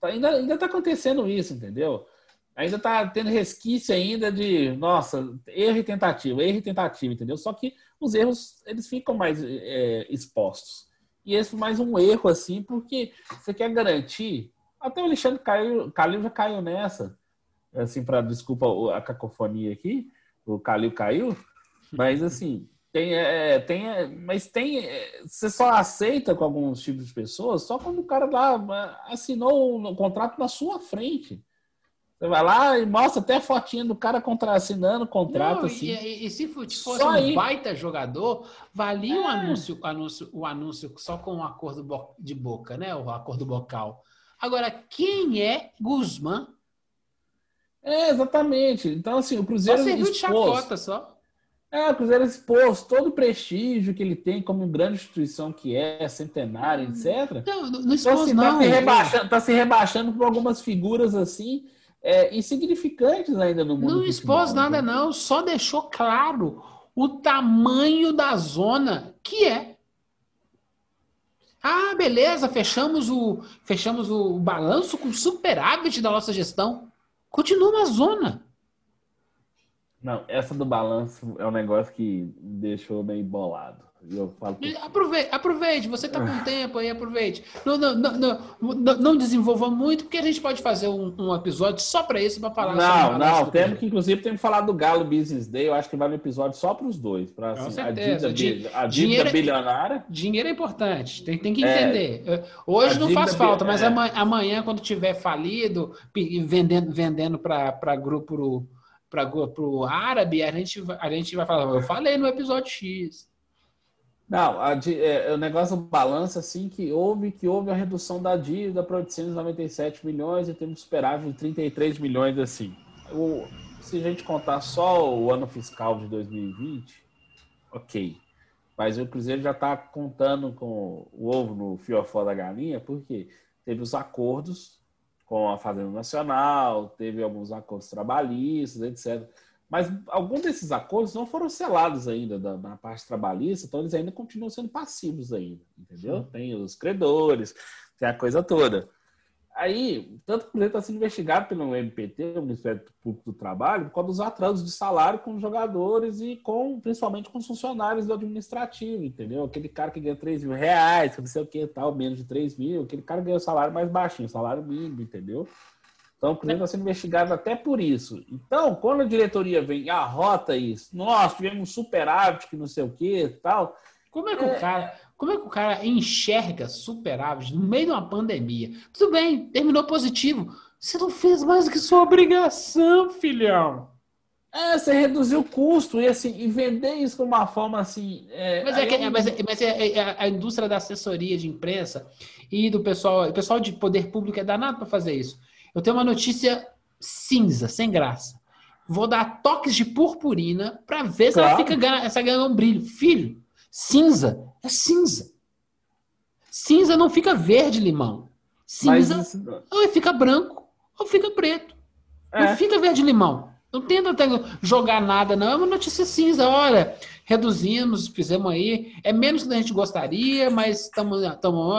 [SPEAKER 3] Tá- Ainda, ainda tá acontecendo isso, entendeu? Ainda tá tendo resquício ainda de, nossa, erro e tentativa, erro e tentativa, entendeu? Só que os erros, eles ficam mais é, expostos. E esse foi mais um erro, assim, porque você quer garantir, até o Alexandre caiu, Calil já caiu nessa, assim, para desculpa o- a cacofonia aqui, o Calil caiu, mas assim, tem, é, tem, é, mas tem, é, você só aceita com alguns tipos de pessoas só quando o cara lá é, assinou o contrato na sua frente. Você vai lá e mostra até a fotinha do cara contra, assinando o contrato,
[SPEAKER 2] Não,
[SPEAKER 3] assim.
[SPEAKER 2] e, e- se fosse
[SPEAKER 3] Só
[SPEAKER 2] um
[SPEAKER 3] aí.
[SPEAKER 2] baita jogador, valia o
[SPEAKER 3] É.
[SPEAKER 2] anúncio, anúncio, o anúncio só com o acordo bo- de boca, né? O acordo bocal. Agora, quem é Guzmán?
[SPEAKER 3] É, exatamente. Então, assim, o
[SPEAKER 2] Só
[SPEAKER 3] Cruzeiro
[SPEAKER 2] serviu de chacota só.
[SPEAKER 3] é, o Cruzeiro expôs todo o prestígio que ele tem como grande instituição que é, centenária, etc.
[SPEAKER 2] Não, não, não
[SPEAKER 3] Então,
[SPEAKER 2] expôs,
[SPEAKER 3] assim,
[SPEAKER 2] não.
[SPEAKER 3] tá, se rebaixando, tá se rebaixando por algumas figuras assim, é, insignificantes ainda no mundo
[SPEAKER 2] Não expôs
[SPEAKER 3] futebol,
[SPEAKER 2] nada,
[SPEAKER 3] né?
[SPEAKER 2] não. Só deixou claro o tamanho da zona que é. Ah, beleza, fechamos o, fechamos o balanço com superávit da nossa gestão. Continua na zona.
[SPEAKER 3] Não, essa do balanço é um negócio que deixou meio bolado. Eu falo,
[SPEAKER 2] Aproveite, aproveite, você está com tempo aí, aproveite. Não, não, não, não, não- desenvolva muito, porque a gente pode fazer um, um episódio só para isso, para falar
[SPEAKER 3] Não, não, temos
[SPEAKER 2] Cruzeiro.
[SPEAKER 3] que, inclusive, temos que falar do Galo Business Day. Eu acho que vai no episódio só para os dois.
[SPEAKER 2] Com
[SPEAKER 3] assim, a dívida, a dívida
[SPEAKER 2] dinheiro é-
[SPEAKER 3] bilionária.
[SPEAKER 2] Dinheiro é importante, tem, tem que
[SPEAKER 3] É.
[SPEAKER 2] entender. Hoje
[SPEAKER 3] A
[SPEAKER 2] não faz falta, mas
[SPEAKER 3] é.
[SPEAKER 2] ama- amanhã, quando tiver falido, vendendo, vendendo para grupo para o árabe, a gente, a gente vai falar, eu falei no episódio X.
[SPEAKER 3] Não, a di- é, o negócio balança assim que houve que houve a redução da dívida para 897 milhões e temos superávit de 33 milhões assim. O- se a gente contar só o ano fiscal de 2020, ok. Mas o Cruzeiro já está contando com o ovo no fiofó da galinha, porque teve os acordos com a Fazenda Nacional, teve alguns acordos trabalhistas, etc. Mas alguns desses acordos não foram selados ainda da- na parte trabalhista, então eles ainda continuam sendo passivos ainda, entendeu? Tem os credores, tem a coisa toda. Aí, tanto que o está sendo investigado pelo MPT, o Ministério Público do Trabalho, por causa dos atrasos de salário com os jogadores e com, principalmente com os funcionários do administrativo, entendeu? Aquele cara que ganha 3 mil reais, não sei o que tal, menos de 3 mil, aquele cara ganha o salário mais baixinho, salário mínimo, entendeu? Então o Cruzeiro está sendo investigado até por isso. Então, quando a diretoria vem e arrota isso, nós tivemos um superávit que não sei o que tal,
[SPEAKER 2] Como é que o cara, como é que o cara enxerga superávit no meio de uma pandemia? Tudo bem, terminou positivo. Você não fez mais do que sua obrigação, filhão.
[SPEAKER 3] é, você reduziu o custo e assim, e vender isso como uma forma assim. é,
[SPEAKER 2] Mas é, que-
[SPEAKER 3] um-
[SPEAKER 2] mas é- mas é- é a indústria da assessoria de imprensa e do pessoal, o pessoal de poder público é danado para fazer isso. Eu tenho uma notícia cinza, sem graça. Vou dar toques de purpurina para ver se ela
[SPEAKER 3] Claro.
[SPEAKER 2] fica ganha- essa ganhando um brilho. Filho, cinza é cinza. Cinza não fica verde limão. Cinza ou fica branco ou fica preto. Não
[SPEAKER 3] é,
[SPEAKER 2] fica verde limão. Não tenta jogar nada, não. É uma notícia cinza. Olha, reduzimos, fizemos aí. É menos do que a gente gostaria, mas estamos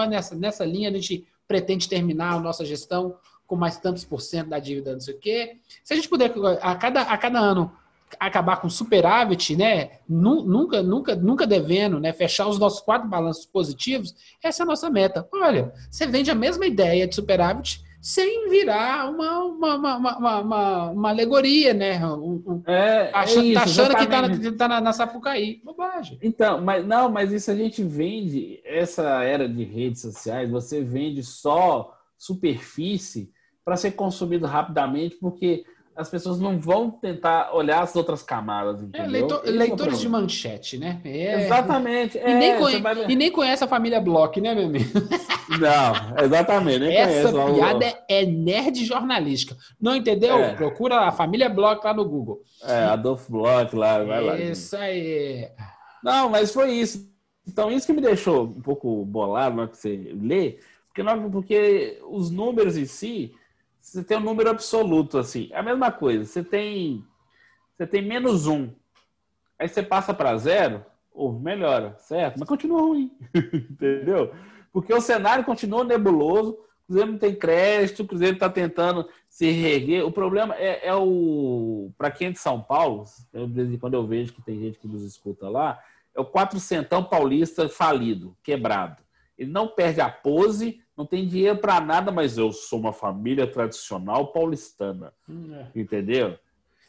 [SPEAKER 2] nessa, nessa linha. A gente pretende terminar a nossa gestão com mais tantos por cento da dívida, não sei o quê. Se a gente puder, a cada, a cada ano, acabar com superávit, né? Nu- Nunca, nunca, nunca devendo, né? Fechar os nossos quatro balanços positivos, essa é a nossa meta. Olha, você vende a mesma ideia de superávit sem virar uma, uma, uma, uma, alegoria, né?
[SPEAKER 3] É, é
[SPEAKER 2] achando,
[SPEAKER 3] isso,
[SPEAKER 2] tá achando que tá, tá na, na Sapucaí. Bobagem.
[SPEAKER 3] Então, mas não, mas isso a gente vende, essa era de redes sociais, você vende só superfície para ser consumido rapidamente, porque as pessoas não vão tentar olhar as outras camadas,
[SPEAKER 2] É,
[SPEAKER 3] entendeu?
[SPEAKER 2] leitor-
[SPEAKER 3] é o
[SPEAKER 2] leitores de
[SPEAKER 3] problema.
[SPEAKER 2] manchete, né? É.
[SPEAKER 3] Exatamente.
[SPEAKER 2] E,
[SPEAKER 3] é,
[SPEAKER 2] nem
[SPEAKER 3] você
[SPEAKER 2] conhe-
[SPEAKER 3] vai-
[SPEAKER 2] e nem conhece a família Bloch, né, meu amigo?
[SPEAKER 3] Não, exatamente. Nem
[SPEAKER 2] Essa
[SPEAKER 3] conheço
[SPEAKER 2] piada é nerd jornalística. Não entendeu?
[SPEAKER 3] É.
[SPEAKER 2] Procura a família Bloch lá no Google.
[SPEAKER 3] É, Adolfo Bloch lá, vai lá. gente.
[SPEAKER 2] Isso aí.
[SPEAKER 3] Não, mas foi isso. Então, isso que me deixou um pouco bolado na hora que você lê, porque, não- porque os números em si, você tem um número absoluto, assim. É a mesma coisa, você tem, você tem menos um, aí você passa para zero, ou melhora, certo? Mas continua ruim, entendeu? Porque o cenário continua nebuloso, o Cruzeiro não tem crédito, o Cruzeiro está tentando se reerguer. O problema é, é o. Para quem é de São Paulo, eu, de vez em quando eu vejo que tem gente que nos escuta lá, é o quatrocentão paulista falido, quebrado. Ele não perde a pose, não tem dinheiro para nada, mas eu sou uma família tradicional paulistana, entendeu?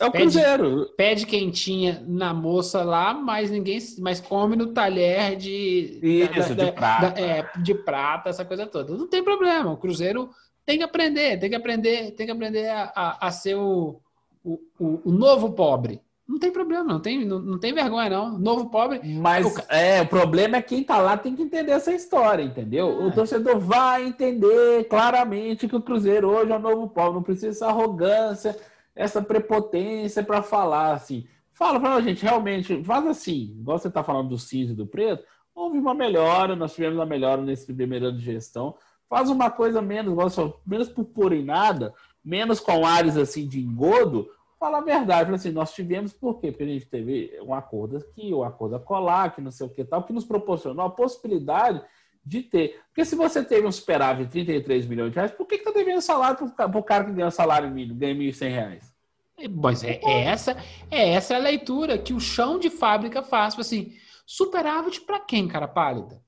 [SPEAKER 3] É o
[SPEAKER 2] Pede-
[SPEAKER 3] Cruzeiro.
[SPEAKER 2] Pede quentinha na moça lá, mas ninguém mas come no talher de
[SPEAKER 3] Isso, de prata.
[SPEAKER 2] é, de prata, essa coisa toda. Não tem problema. O Cruzeiro tem que aprender, tem que aprender, tem que aprender a, a- a ser o, o, o- o novo pobre. Não tem problema, não tem, não, não tem vergonha, não. Novo pobre.
[SPEAKER 3] Mas
[SPEAKER 2] O
[SPEAKER 3] é, o problema é quem tá lá tem que entender essa história, entendeu?
[SPEAKER 2] É.
[SPEAKER 3] O torcedor vai entender claramente que o Cruzeiro hoje é o novo povo, não precisa essa arrogância, essa prepotência para falar assim. Fala, fala, gente, realmente, faz assim, igual você tá falando do cinza e do preto, houve uma melhora, nós tivemos uma melhora nesse primeiro ano de gestão. Faz uma coisa menos, igual menos por pôr em nada, menos com ares assim de engodo, Fala a verdade, fala assim, nós tivemos por quê? Porque a gente teve um acordo aqui, um acordo a colar, que não sei o que tal, que nos proporcionou a possibilidade de ter. Porque se você teve um superávit de 33 milhões de reais, por que, que tá devendo salário para o cara que ganha salário mínimo, ganha 1.100 reais?
[SPEAKER 2] Mas é, é essa é essa a leitura que o chão de fábrica faz. Assim, superávit para quem, cara pálida?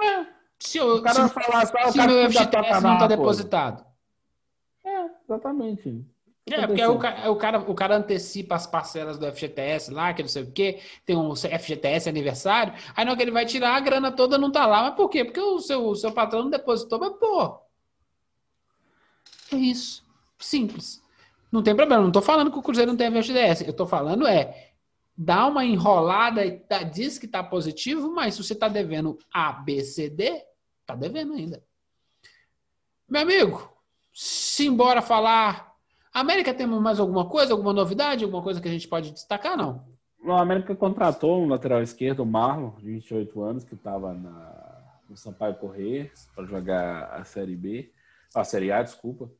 [SPEAKER 3] É,
[SPEAKER 2] Se, eu,
[SPEAKER 3] o cara
[SPEAKER 2] se,
[SPEAKER 3] falar o
[SPEAKER 2] se
[SPEAKER 3] cara
[SPEAKER 2] meu FGTS
[SPEAKER 3] pagar
[SPEAKER 2] não está depositado.
[SPEAKER 3] É, exatamente.
[SPEAKER 2] É, porque o cara, o, cara, o cara antecipa as parcelas do FGTS lá, que não sei o quê, tem um FGTS aniversário, aí hora que ele vai tirar, a grana toda não tá lá. Mas por quê? Porque o seu, o seu patrão não depositou, mas pô. É isso. Simples. Não tem problema, não tô falando que o Cruzeiro não tem a FGTS. Eu tô falando é dá uma enrolada e tá- diz que tá positivo, mas se você tá devendo A, B, C, D, tá devendo ainda. Meu amigo, simbora falar. América temos mais alguma coisa, alguma novidade, alguma coisa que a gente pode destacar, não?
[SPEAKER 3] O América contratou um lateral esquerdo, o Marlon, de 28 anos, que estava no Sampaio Correia para jogar a Série B, a Série A, desculpa.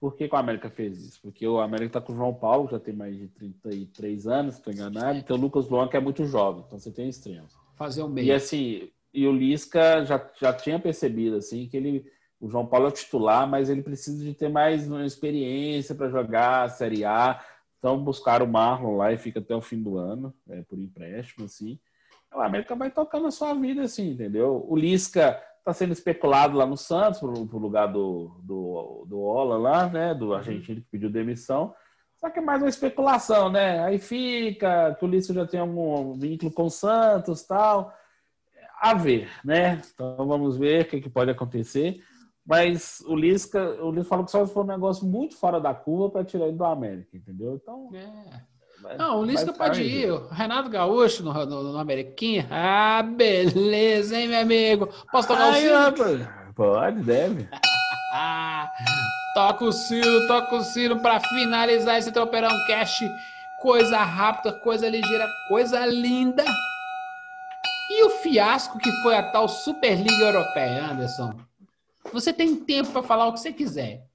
[SPEAKER 3] Por que, que o América fez isso? Porque o América está com o João Paulo, que já tem mais de 33 anos, se estou enganado, e tem o Lucas Luan, que é muito jovem, então você tem extremos.
[SPEAKER 2] Fazer o
[SPEAKER 3] E
[SPEAKER 2] meio.
[SPEAKER 3] assim, e o Lisca já, já tinha percebido assim que ele, o João Paulo é o titular, mas ele precisa de ter mais experiência para jogar a Série A. Então buscaram o Marlon lá e fica até o fim do ano, é, por empréstimo, assim. O América vai tocando a sua vida, assim, entendeu? O Lisca está sendo especulado lá no Santos, pro, pro lugar do, do, do Ola lá, né? Do argentino que pediu demissão. Só que é mais uma especulação, né? Aí fica que o Lisca já tem algum vínculo com o Santos tal. A ver, né? Então vamos ver o que, que pode acontecer. Mas o Lisca, o Lisca falou que só foi um negócio muito fora da curva para tirar ele do América, entendeu? Então.
[SPEAKER 2] É.
[SPEAKER 3] vai-
[SPEAKER 2] Não, o Lisca
[SPEAKER 3] vai
[SPEAKER 2] pode ir. O Renato Gaúcho no, no, no Ameriquinha. Ah, beleza, hein, meu amigo? Posso tocar o
[SPEAKER 3] Aí,
[SPEAKER 2] sino?
[SPEAKER 3] Pode, deve.
[SPEAKER 2] Toca o sino, toca o sino para finalizar esse Tropeirão Cast. Coisa rápida, coisa ligeira, coisa linda. E o fiasco que foi a tal Superliga Europeia, Anderson? Você tem tempo para falar o que você quiser.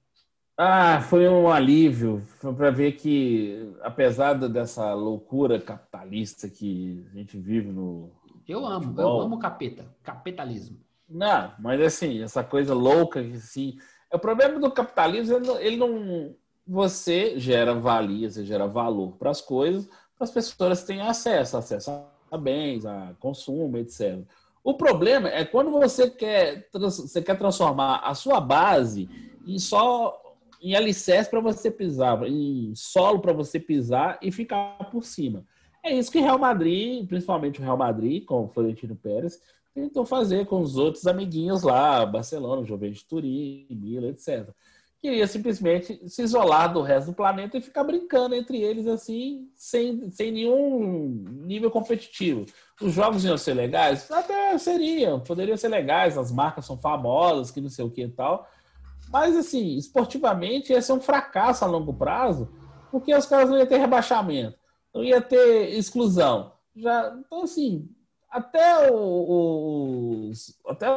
[SPEAKER 3] Ah, foi um alívio. Foi para ver que, apesar dessa loucura capitalista que a gente vive no.
[SPEAKER 2] Eu amo, eu
[SPEAKER 3] Futebol.
[SPEAKER 2] amo capeta, capitalismo.
[SPEAKER 3] Não, mas assim, essa coisa louca que assim. O problema do capitalismo, ele não, ele não- Você gera valia, você gera valor para as coisas, para as pessoas têm acesso, acesso a bens, a consumo, etc. O problema é quando você quer, você quer transformar a sua base em só em alicerce para você pisar, em solo para você pisar e ficar por cima. É isso que o Real Madrid, principalmente o Real Madrid, com o Florentino Pérez, tentou fazer com os outros amiguinhos lá, Barcelona, Juventus Turim, Milan, etc. Queria simplesmente se isolar do resto do planeta e ficar brincando entre eles assim, sem, sem nenhum nível competitivo. Os jogos iam ser legais? Até seriam, poderiam ser legais, as marcas são famosas, que não sei o que e tal. Mas, assim, esportivamente ia ser um fracasso a longo prazo, porque os caras não iam ter rebaixamento, não ia ter exclusão. Já, então, assim, até os, até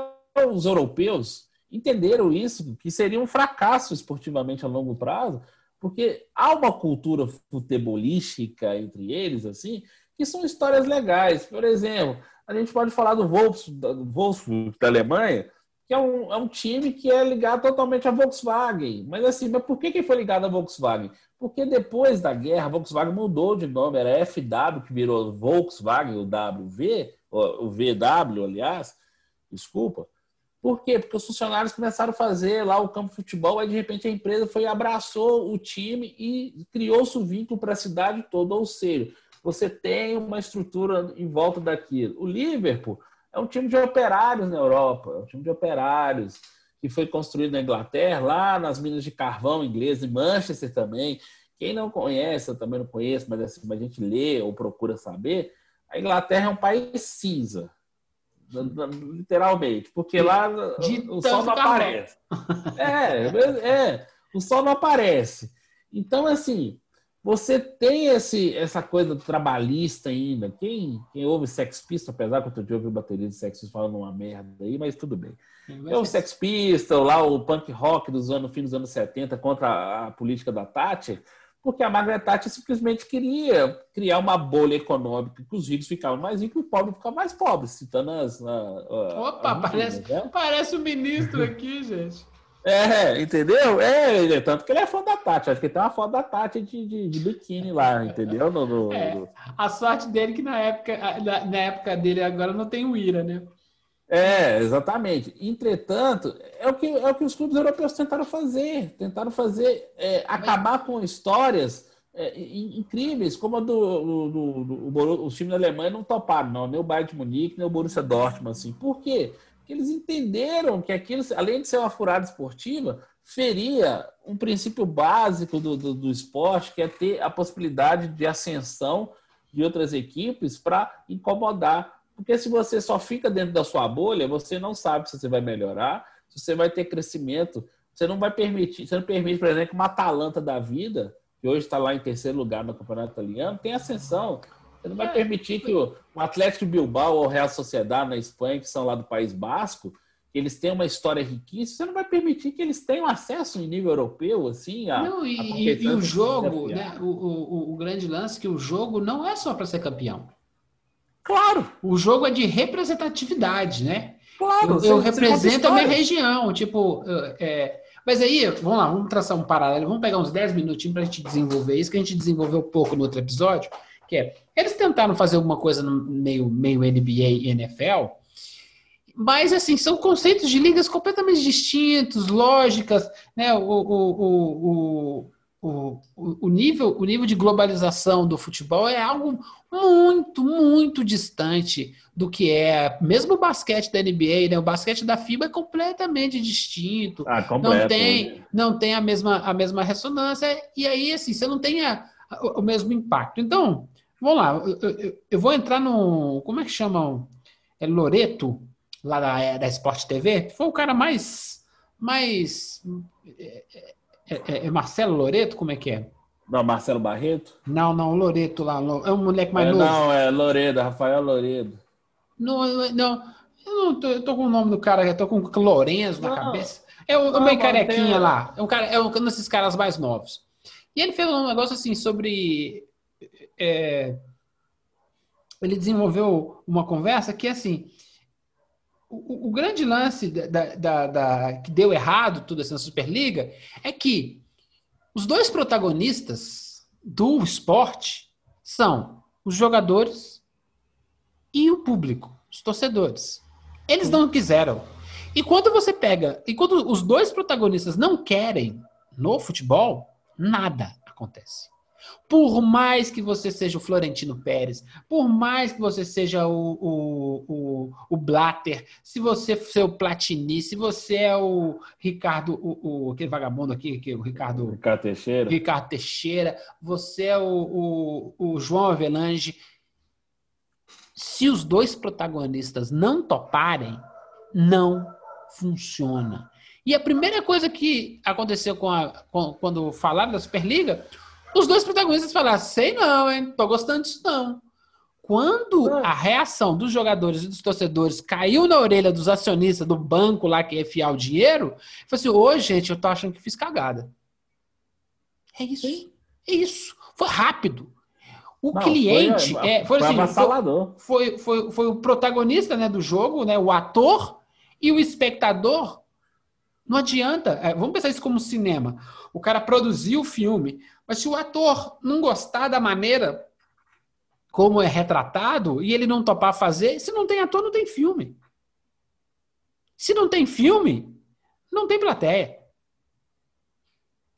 [SPEAKER 3] os europeus entenderam isso, que seria um fracasso esportivamente a longo prazo, porque há uma cultura futebolística entre eles, assim, que são histórias legais. Por exemplo, a gente pode falar do Wolfsburg, da Alemanha, que é um, é um time que é ligado totalmente à Volkswagen. Mas assim, mas por que, que foi ligado à Volkswagen? Porque depois da guerra, a Volkswagen mudou de nome, era FW, que virou Volkswagen, o WV, o VW, aliás, desculpa. Por quê? Porque os funcionários começaram a fazer lá o campo de futebol, aí de repente a empresa foi abraçou o time e criou-se o vínculo para a cidade toda. Ou seja, você tem uma estrutura em volta daquilo. O Liverpool é um time de operários na Europa, é um time de operários que foi construído na Inglaterra, lá nas minas de carvão inglês, em Manchester também. Quem não conhece, eu também não conheço, mas assim, a gente lê ou procura saber, a Inglaterra é um país cinza, literalmente, porque lá
[SPEAKER 2] De
[SPEAKER 3] o sol não aparece. É, é, o sol não aparece. Então, assim, você tem esse, essa coisa trabalhista ainda. Quem, quem ouve Sex Pistols, apesar que outro dia eu ouvi o bateria de Sex Pistols falando uma merda aí, mas tudo bem. É o Sex Pistols, lá o punk rock dos anos, fim dos anos 70 contra a, a política da Thatcher, porque a Margaret Thatcher simplesmente queria criar uma bolha econômica que os ricos ficavam mais ricos e os pobres ficavam mais pobres, citando as... a- a-
[SPEAKER 2] Opa,
[SPEAKER 3] as
[SPEAKER 2] parece,
[SPEAKER 3] né?
[SPEAKER 2] parece o ministro aqui, gente.
[SPEAKER 3] É, entendeu? É, ele- tanto que ele é fã da Tati. Acho que tem uma foto da Tati de, de, de biquíni lá, entendeu? No, no-
[SPEAKER 2] É.
[SPEAKER 3] no-
[SPEAKER 2] A sorte dele que na época, na, na época dele agora não tem o Ira, né?
[SPEAKER 3] É, exatamente. Entretanto, é o, que, é o que os clubes europeus tentaram fazer. Tentaram fazer, é, acabar com histórias é, in- incríveis, como a do, do, do, do- os times da Alemanha não toparam, não. Nem o Bayern de Munique, nem o Borussia Dortmund, assim. Por quê? que eles entenderam que aquilo, além de ser uma furada esportiva, feria um princípio básico do, do, do esporte, que é ter a possibilidade de ascensão de outras equipes para incomodar. Porque se você só fica dentro da sua bolha, você não sabe se você vai melhorar, se você vai ter crescimento. Você não vai permitir, você não permite, por exemplo, uma Atalanta da vida, que hoje está lá em terceiro lugar no Campeonato Italiano, tem ascensão. Você não vai permitir que o, o Atlético Bilbao ou o Real Sociedade na Espanha, que são lá do País Basco, eles têm uma história riquíssima, você não vai permitir que eles tenham acesso em nível europeu, assim, a,
[SPEAKER 2] não, e,
[SPEAKER 3] a
[SPEAKER 2] e o jogo, né, o, o, o, grande lance é que o jogo não é só para ser campeão.
[SPEAKER 3] Claro!
[SPEAKER 2] O jogo é de representatividade, né?
[SPEAKER 3] Claro!
[SPEAKER 2] Eu, eu represento a minha região, tipo... É, mas aí, vamos lá, vamos traçar um paralelo, vamos pegar uns 10 minutinhos para a gente desenvolver isso, que a gente desenvolveu pouco no outro episódio, que é, eles tentaram fazer alguma coisa no meio, meio NBA e NFL, mas, assim, são conceitos de ligas completamente distintos, lógicas, né? O, o, o, o, o, nível, o nível de globalização do futebol é algo muito, muito distante do que é. Mesmo o basquete da NBA, né? O basquete da FIBA é completamente distinto.
[SPEAKER 3] Ah,
[SPEAKER 2] completo. Não tem, não tem a mesma, a mesma ressonância. E aí, assim, você não tem a, o mesmo impacto. Então, vamos lá. Eu, eu, eu vou entrar no. Como é que chamam? É Loreto? lá da, da Sport TV, foi o cara mais. mais é, é, é, é Marcelo Loreto? Como é que é?
[SPEAKER 3] Não, Marcelo Barreto?
[SPEAKER 2] Não, não, Loreto lá. É um moleque mais
[SPEAKER 3] é,
[SPEAKER 2] novo.
[SPEAKER 3] Não, é Loredo, Rafael Loredo.
[SPEAKER 2] Não, não, eu não tô, eu tô com o nome do cara, eu tô com Lourenço na cabeça. É o, meio carequinha tem... lá. É um, cara, é um desses caras mais novos. E ele fez um negócio assim sobre. É, ele desenvolveu uma conversa que assim o, o, grande lance da, da, da, que deu errado tudo essa Superliga é que os dois protagonistas do esporte são os jogadores e o público, os torcedores. Eles não quiseram. E quando você pega, e quando os dois protagonistas não querem no futebol, nada acontece. Por mais que você seja o Florentino Pérez, por mais que você seja o, o, o, o Blatter, se você for o Platini, se você é o Ricardo, o, o aquele vagabundo aqui, que é o Ricardo,
[SPEAKER 3] Ricardo Teixeira,
[SPEAKER 2] Ricardo Teixeira, você é o, o, o João Avelange. Se os dois protagonistas não toparem, não funciona. E a primeira coisa que aconteceu com a, com, quando falaram da Superliga os dois protagonistas falaram: sei não, hein? Tô gostando disso não. Quando a reação dos jogadores e dos torcedores caiu na orelha dos acionistas do banco lá que é fiar o dinheiro, falou assim: ô, gente, eu tô achando que fiz cagada. É isso. Sim. É isso. Foi rápido. O não, cliente foi, é, foi,
[SPEAKER 3] foi, assim,
[SPEAKER 2] foi, foi, foi, o protagonista né, do jogo, né, o ator e o espectador. Não adianta. É, vamos pensar isso como cinema. O cara produziu o filme, mas se o ator não gostar da maneira como é retratado e ele não topar fazer, se não tem ator, não tem filme. Se não tem filme, não tem plateia.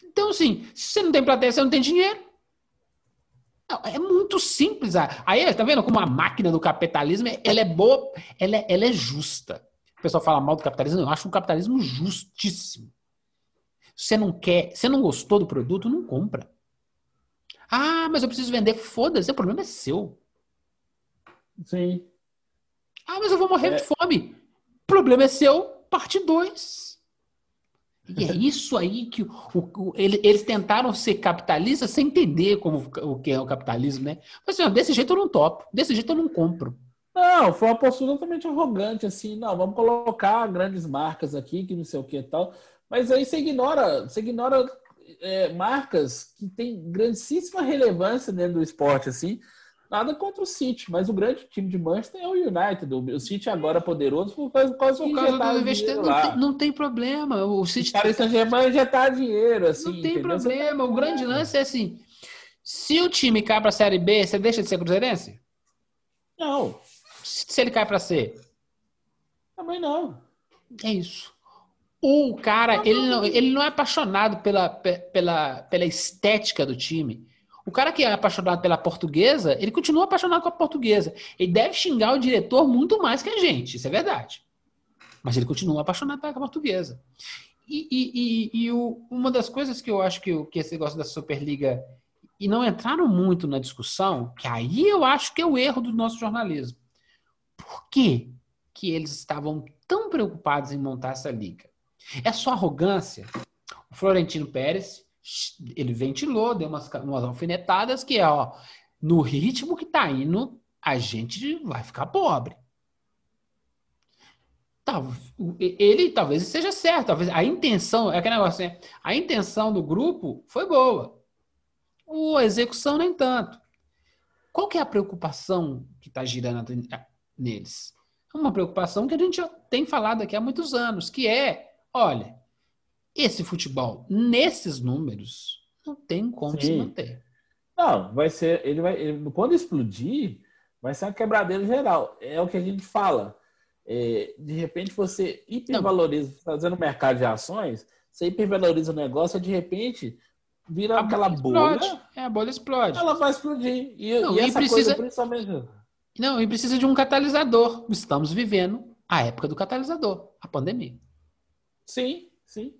[SPEAKER 2] Então, assim, se você não tem plateia, você não tem dinheiro. É muito simples. Aí, tá vendo como a máquina do capitalismo, ela é boa, ela é, ela é justa. O pessoal fala mal do capitalismo, eu acho um capitalismo justíssimo. Você não quer, você não gostou do produto, não compra. Ah, mas eu preciso vender. Foda-se, o problema é seu.
[SPEAKER 3] Sim.
[SPEAKER 2] Ah, mas eu vou morrer é. de fome. O problema é seu, parte 2. E é isso aí que o, o, eles tentaram ser capitalistas sem entender como, o que é o capitalismo, né? Mas assim, desse jeito eu não topo, desse jeito eu não compro.
[SPEAKER 3] Não, foi uma postura totalmente arrogante, assim, não, vamos colocar grandes marcas aqui, que não sei o que e tal. Mas aí você ignora, você ignora é, marcas que têm grandíssima relevância dentro do esporte, assim. Nada contra o City, mas o grande time de Manchester é o United. O City agora é poderoso por causa, por causa
[SPEAKER 2] do investimento. Não tem, não tem problema. O City.
[SPEAKER 3] Paris Saint-Germain já tá dinheiro, assim.
[SPEAKER 2] Não tem entendeu? problema. O grande lance é assim: se o time cai para a Série B, você deixa de ser cruzeirense?
[SPEAKER 3] Não.
[SPEAKER 2] Se ele cai para C?
[SPEAKER 3] Também não.
[SPEAKER 2] É isso. O cara, ele não, ele não é apaixonado pela, pela, pela estética do time. O cara que é apaixonado pela portuguesa, ele continua apaixonado com a portuguesa. Ele deve xingar o diretor muito mais que a gente, isso é verdade. Mas ele continua apaixonado pela portuguesa. E, e, e, e o, uma das coisas que eu acho que, que esse negócio da Superliga. E não entraram muito na discussão, que aí eu acho que é o erro do nosso jornalismo. Por que, que eles estavam tão preocupados em montar essa liga? É só arrogância? O Florentino Pérez, ele ventilou, deu umas, umas alfinetadas que é, ó, no ritmo que tá indo, a gente vai ficar pobre. Tá, o- ele talvez seja certo, talvez a intenção, é aquele negócio, né? A intenção do grupo foi boa. A execução nem tanto. Qual que é a preocupação que está girando neles? É uma preocupação que a gente já tem falado aqui há muitos anos, que é, olha, esse futebol, nesses números, não tem como se
[SPEAKER 3] Sim.
[SPEAKER 2] manter.
[SPEAKER 3] Não, vai ser. Ele vai. ele- quando explodir, vai ser uma quebradeira geral. É o que a gente fala. É, de repente você hipervaloriza, fazendo mercado de ações, você hipervaloriza o negócio e de repente vira
[SPEAKER 2] A
[SPEAKER 3] aquela
[SPEAKER 2] bolha, explode. É, a bolha explode.
[SPEAKER 3] ela vai explodir. E,
[SPEAKER 2] Não,
[SPEAKER 3] e
[SPEAKER 2] e
[SPEAKER 3] essa
[SPEAKER 2] precisa-
[SPEAKER 3] coisa, principalmente.
[SPEAKER 2] Não, e precisa de um catalisador. Estamos vivendo a época do catalisador, a pandemia.
[SPEAKER 3] Sim, sim.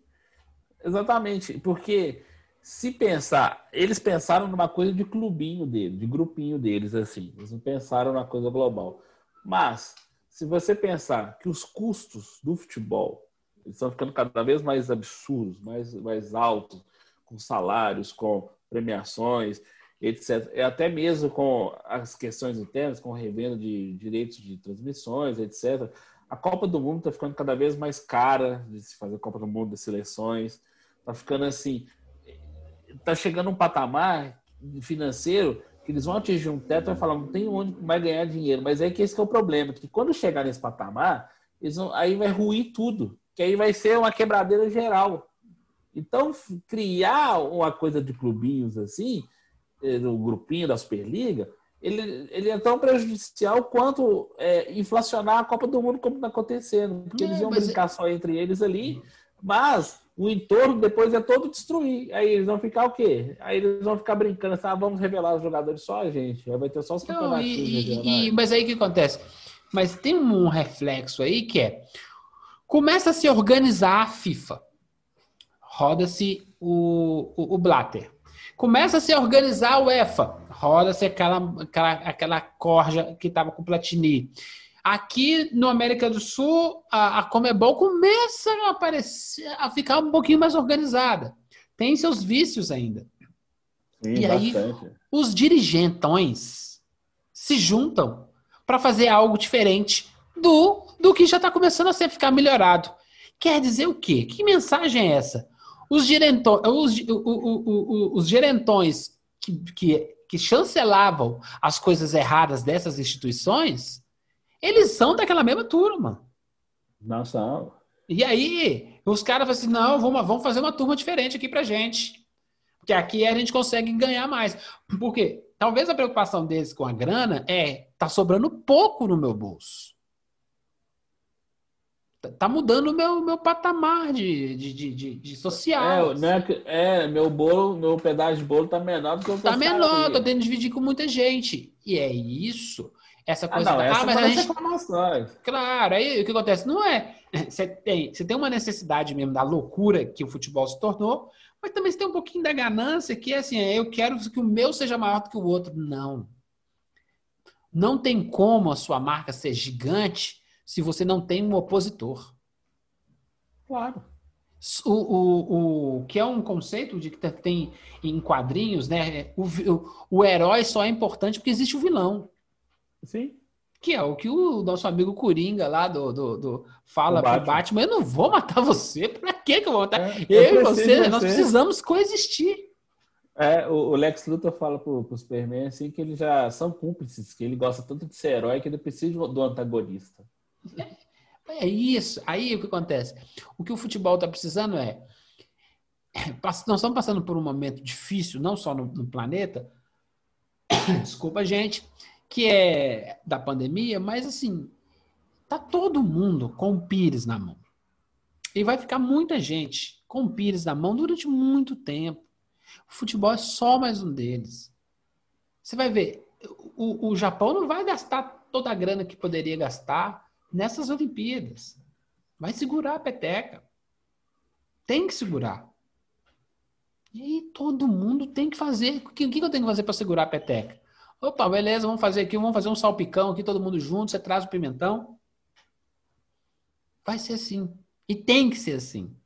[SPEAKER 3] Exatamente. Porque se pensar, eles pensaram numa coisa de clubinho dele, de grupinho deles, assim. Eles não pensaram na coisa global. Mas, se você pensar que os custos do futebol estão ficando cada vez mais absurdos, mais, mais altos, com salários, com premiações, etc. E até mesmo com as questões internas, com revenda de direitos de transmissões, etc. A Copa do Mundo está ficando cada vez mais cara de se fazer a Copa do Mundo das seleções. Está ficando assim. Está chegando um patamar financeiro que eles vão atingir um teto e falar, não tem onde vai ganhar dinheiro. Mas é que esse que é o problema, que quando chegar nesse patamar, eles vão, aí vai ruir tudo. Que aí vai ser uma quebradeira geral. Então, criar uma coisa de clubinhos assim, no grupinho da Superliga, ele, ele é tão prejudicial quanto é, inflacionar a Copa do Mundo como está acontecendo. Porque
[SPEAKER 2] É,
[SPEAKER 3] eles iam brincar só entre eles ali, mas o entorno depois é todo destruir. Aí eles vão ficar o quê? Aí eles vão ficar brincando assim, ah, vamos revelar os jogadores só a gente. Aí vai ter só os campeonatos.
[SPEAKER 2] e- e- mas aí o que acontece? Mas tem um reflexo aí que é começa a se organizar a FIFA. Roda-se o, o, o Blatter. Começa a se organizar a UEFA. Roda-se aquela, aquela, aquela corja que estava com o Platini. Aqui no América do Sul, a, a Comebol começa a aparecer, a ficar um pouquinho mais organizada. Tem seus vícios ainda.
[SPEAKER 3] Sim,
[SPEAKER 2] E aí-
[SPEAKER 3] bastante.
[SPEAKER 2] os dirigentões se juntam para fazer algo diferente do, do que já está começando a ser ficar melhorado. Quer dizer o quê? Que mensagem é essa? Os, gerentões, os, o- o- o- os gerentões que, que, que chancelavam as coisas erradas dessas instituições, eles são daquela mesma turma.
[SPEAKER 3] Não são.
[SPEAKER 2] E aí, os caras falam assim: não, vamos, vamos fazer uma turma diferente aqui pra gente. Porque aqui a gente consegue ganhar mais. Por quê? Talvez a preocupação deles com a grana é tá sobrando pouco no meu bolso. Tá- Tá mudando o meu, meu patamar de, de, de, de, social.
[SPEAKER 3] É, não é, que- é, meu bolo, meu pedaço de bolo tá menor do que
[SPEAKER 2] Tá
[SPEAKER 3] os caras
[SPEAKER 2] menor, tô tendo que dividir com muita gente. E é isso. Essa
[SPEAKER 3] Ah,
[SPEAKER 2] coisa
[SPEAKER 3] não,
[SPEAKER 2] da-
[SPEAKER 3] essa
[SPEAKER 2] ah, mas a gente
[SPEAKER 3] reclamações.
[SPEAKER 2] Claro, aí o que acontece? Não é. Você tem, você tem uma necessidade mesmo da loucura que o futebol se tornou, mas também você tem um pouquinho da ganância que é assim, é, eu quero que o meu seja maior do que o outro. Não. Não tem como a sua marca ser gigante se você não tem um opositor.
[SPEAKER 3] Claro.
[SPEAKER 2] O, o, o que é um conceito de que tem em quadrinhos, né? O, vi- o, o herói só é importante porque existe o vilão.
[SPEAKER 3] Sim.
[SPEAKER 2] Que é o que o nosso amigo Coringa lá do, do, do fala
[SPEAKER 3] O
[SPEAKER 2] pro
[SPEAKER 3] Batman.
[SPEAKER 2] Batman, eu não vou matar você, pra que eu vou matar?
[SPEAKER 3] É,
[SPEAKER 2] eu e você, nós precisamos coexistir.
[SPEAKER 3] É, o o Lex Luthor fala pro, pro Superman assim que eles já são cúmplices, que ele gosta tanto de ser herói que ele precisa do antagonista.
[SPEAKER 2] É isso. Aí o que acontece? O que o futebol está precisando é. Nós estamos passando por um momento difícil, não só no, no planeta, desculpa, gente, que é da pandemia, mas assim, tá todo mundo com o Pires na mão. E vai ficar muita gente com o Pires na mão durante muito tempo. O futebol é só mais um deles. Você vai ver, o, o Japão não vai gastar toda a grana que poderia gastar nessas Olimpíadas. Vai segurar a peteca. Tem que segurar. E todo mundo tem que fazer. O que, o que eu tenho que fazer para segurar a peteca? Opa, beleza, vamos fazer aqui, vamos fazer um salpicão aqui, todo mundo junto, você traz o pimentão. Vai ser assim. E tem que ser assim.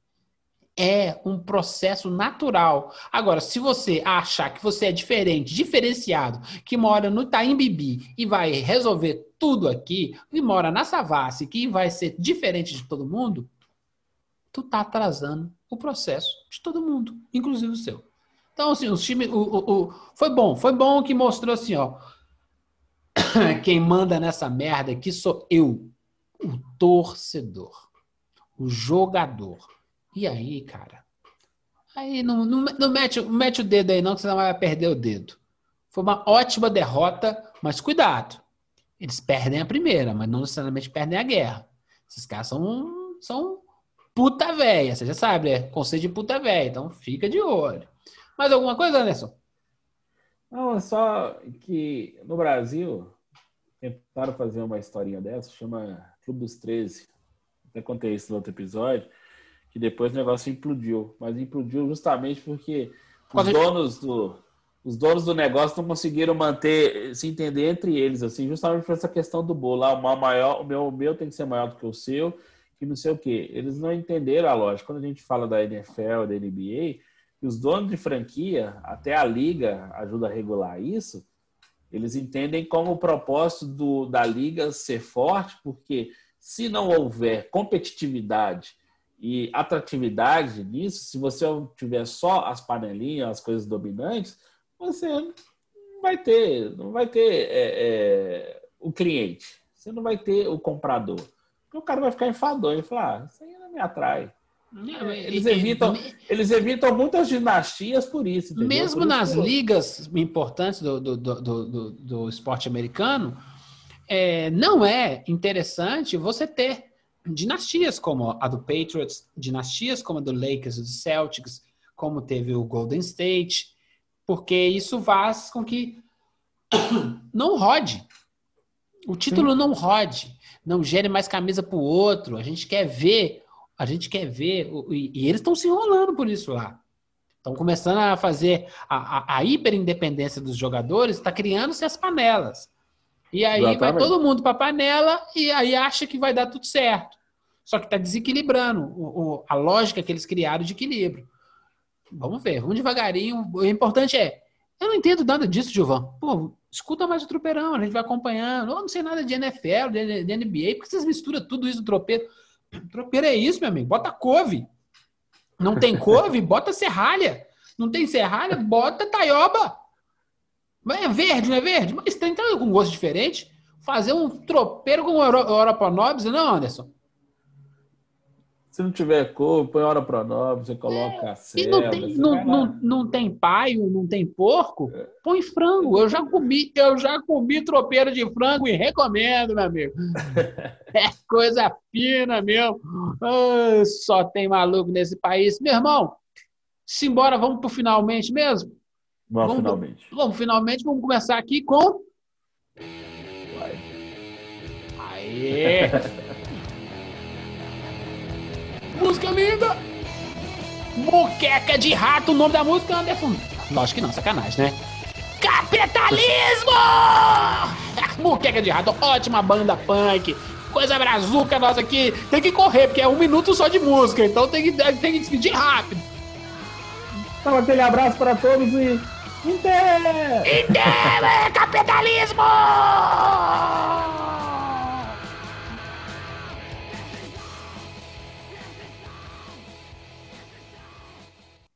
[SPEAKER 2] É um processo natural. Agora, se você achar que você é diferente, diferenciado, que mora no Itaim Bibi e vai resolver tudo aqui, e mora na Savassi, que vai ser diferente de todo mundo, tu tá atrasando o processo de todo mundo, inclusive o seu. Então, assim, os times. O, o, o, foi bom, foi bom que mostrou assim, ó. Quem manda nessa merda aqui sou eu, o torcedor, o jogador. E aí, cara? Aí não, não, não mete, mete o dedo aí, não, que você não vai perder o dedo. Foi uma ótima derrota, mas cuidado. Eles perdem a primeira, mas não necessariamente perdem a guerra. Esses caras são, são puta velha, você já sabe, é conceito de puta velha, então fica de olho. Mais alguma coisa, Anderson?
[SPEAKER 3] Não, é só que no Brasil tentaram fazer uma historinha dessa, chama Clube dos 13. Até contei isso no outro episódio, que depois o negócio implodiu. Mas implodiu justamente porque os donos do, os donos do negócio não conseguiram manter, se entender entre eles, assim, justamente por essa questão do bolo. Ah, o, maior, o, meu, o meu tem que ser maior do que o seu, e não sei o quê. Eles não entenderam a lógica. Quando a gente fala da NFL, da NBA, os donos de franquia, até a liga ajuda a regular isso, eles entendem como o propósito do, da liga ser forte, porque se não houver competitividade e atratividade nisso, se você tiver só as panelinhas, as coisas dominantes, você não vai ter, não vai ter é, é, o cliente, você não vai ter o comprador. Porque o cara vai ficar enfadonho e falar, ah, isso aí não me atrai. Eles evitam, eles evitam muitas dinastias por isso.
[SPEAKER 2] Entendeu? Mesmo por nas ligas importantes do, do, do, do, do esporte americano, é, não é interessante você ter dinastias como a do Patriots, dinastias como a do Lakers, do Celtics, como teve o Golden State, porque isso faz com que não rode. O título Sim. não rode, não gere mais camisa para o outro. A gente quer ver a gente quer ver, e, eles estão se enrolando por isso lá. Estão começando a fazer a, a, a hiperindependência dos jogadores, está criando-se as panelas. E aí Exatamente. vai todo mundo para a panela e aí acha que vai dar tudo certo. Só que está desequilibrando o, o, a lógica que eles criaram de equilíbrio. Vamos ver, vamos devagarinho. O importante é, eu não entendo nada disso, Gilvan. Pô, escuta mais o tropeirão, a gente vai acompanhando. Eu não sei nada de NFL, de, de NBA, porque vocês misturam tudo isso no tropeiro. Tropeiro é isso, meu amigo. Bota couve. Não tem couve? Bota serralha. Não tem serralha? Bota taioba. É verde, não é verde? Mas tem então, com gosto diferente. Fazer um tropeiro com Europa Nobis, não, Anderson?
[SPEAKER 3] Se não tiver cor, põe hora pronobis, você coloca é, a célula,
[SPEAKER 2] não tem, não, não, não, tem paio, não tem porco, é. põe frango. Eu já comi, eu já comi tropeiro de frango e recomendo, meu amigo. é coisa fina mesmo. Só tem maluco nesse país. Meu irmão, simbora, vamos pro finalmente mesmo?
[SPEAKER 3] Vamos, vamos finalmente.
[SPEAKER 2] Vamos finalmente, vamos começar aqui com... Vai. Aê! música linda! Muqueca de rato, o nome da música, Anderson? Lógico que não, sacanagem, né? Capitalismo! Muqueca de rato, ótima banda punk. Coisa brazuca nossa aqui. Tem que correr, porque é um minuto só de música, então tem que, tem que despedir rápido.
[SPEAKER 3] Então, aquele abraço para todos e. Inter!
[SPEAKER 2] Inter! Capitalismo!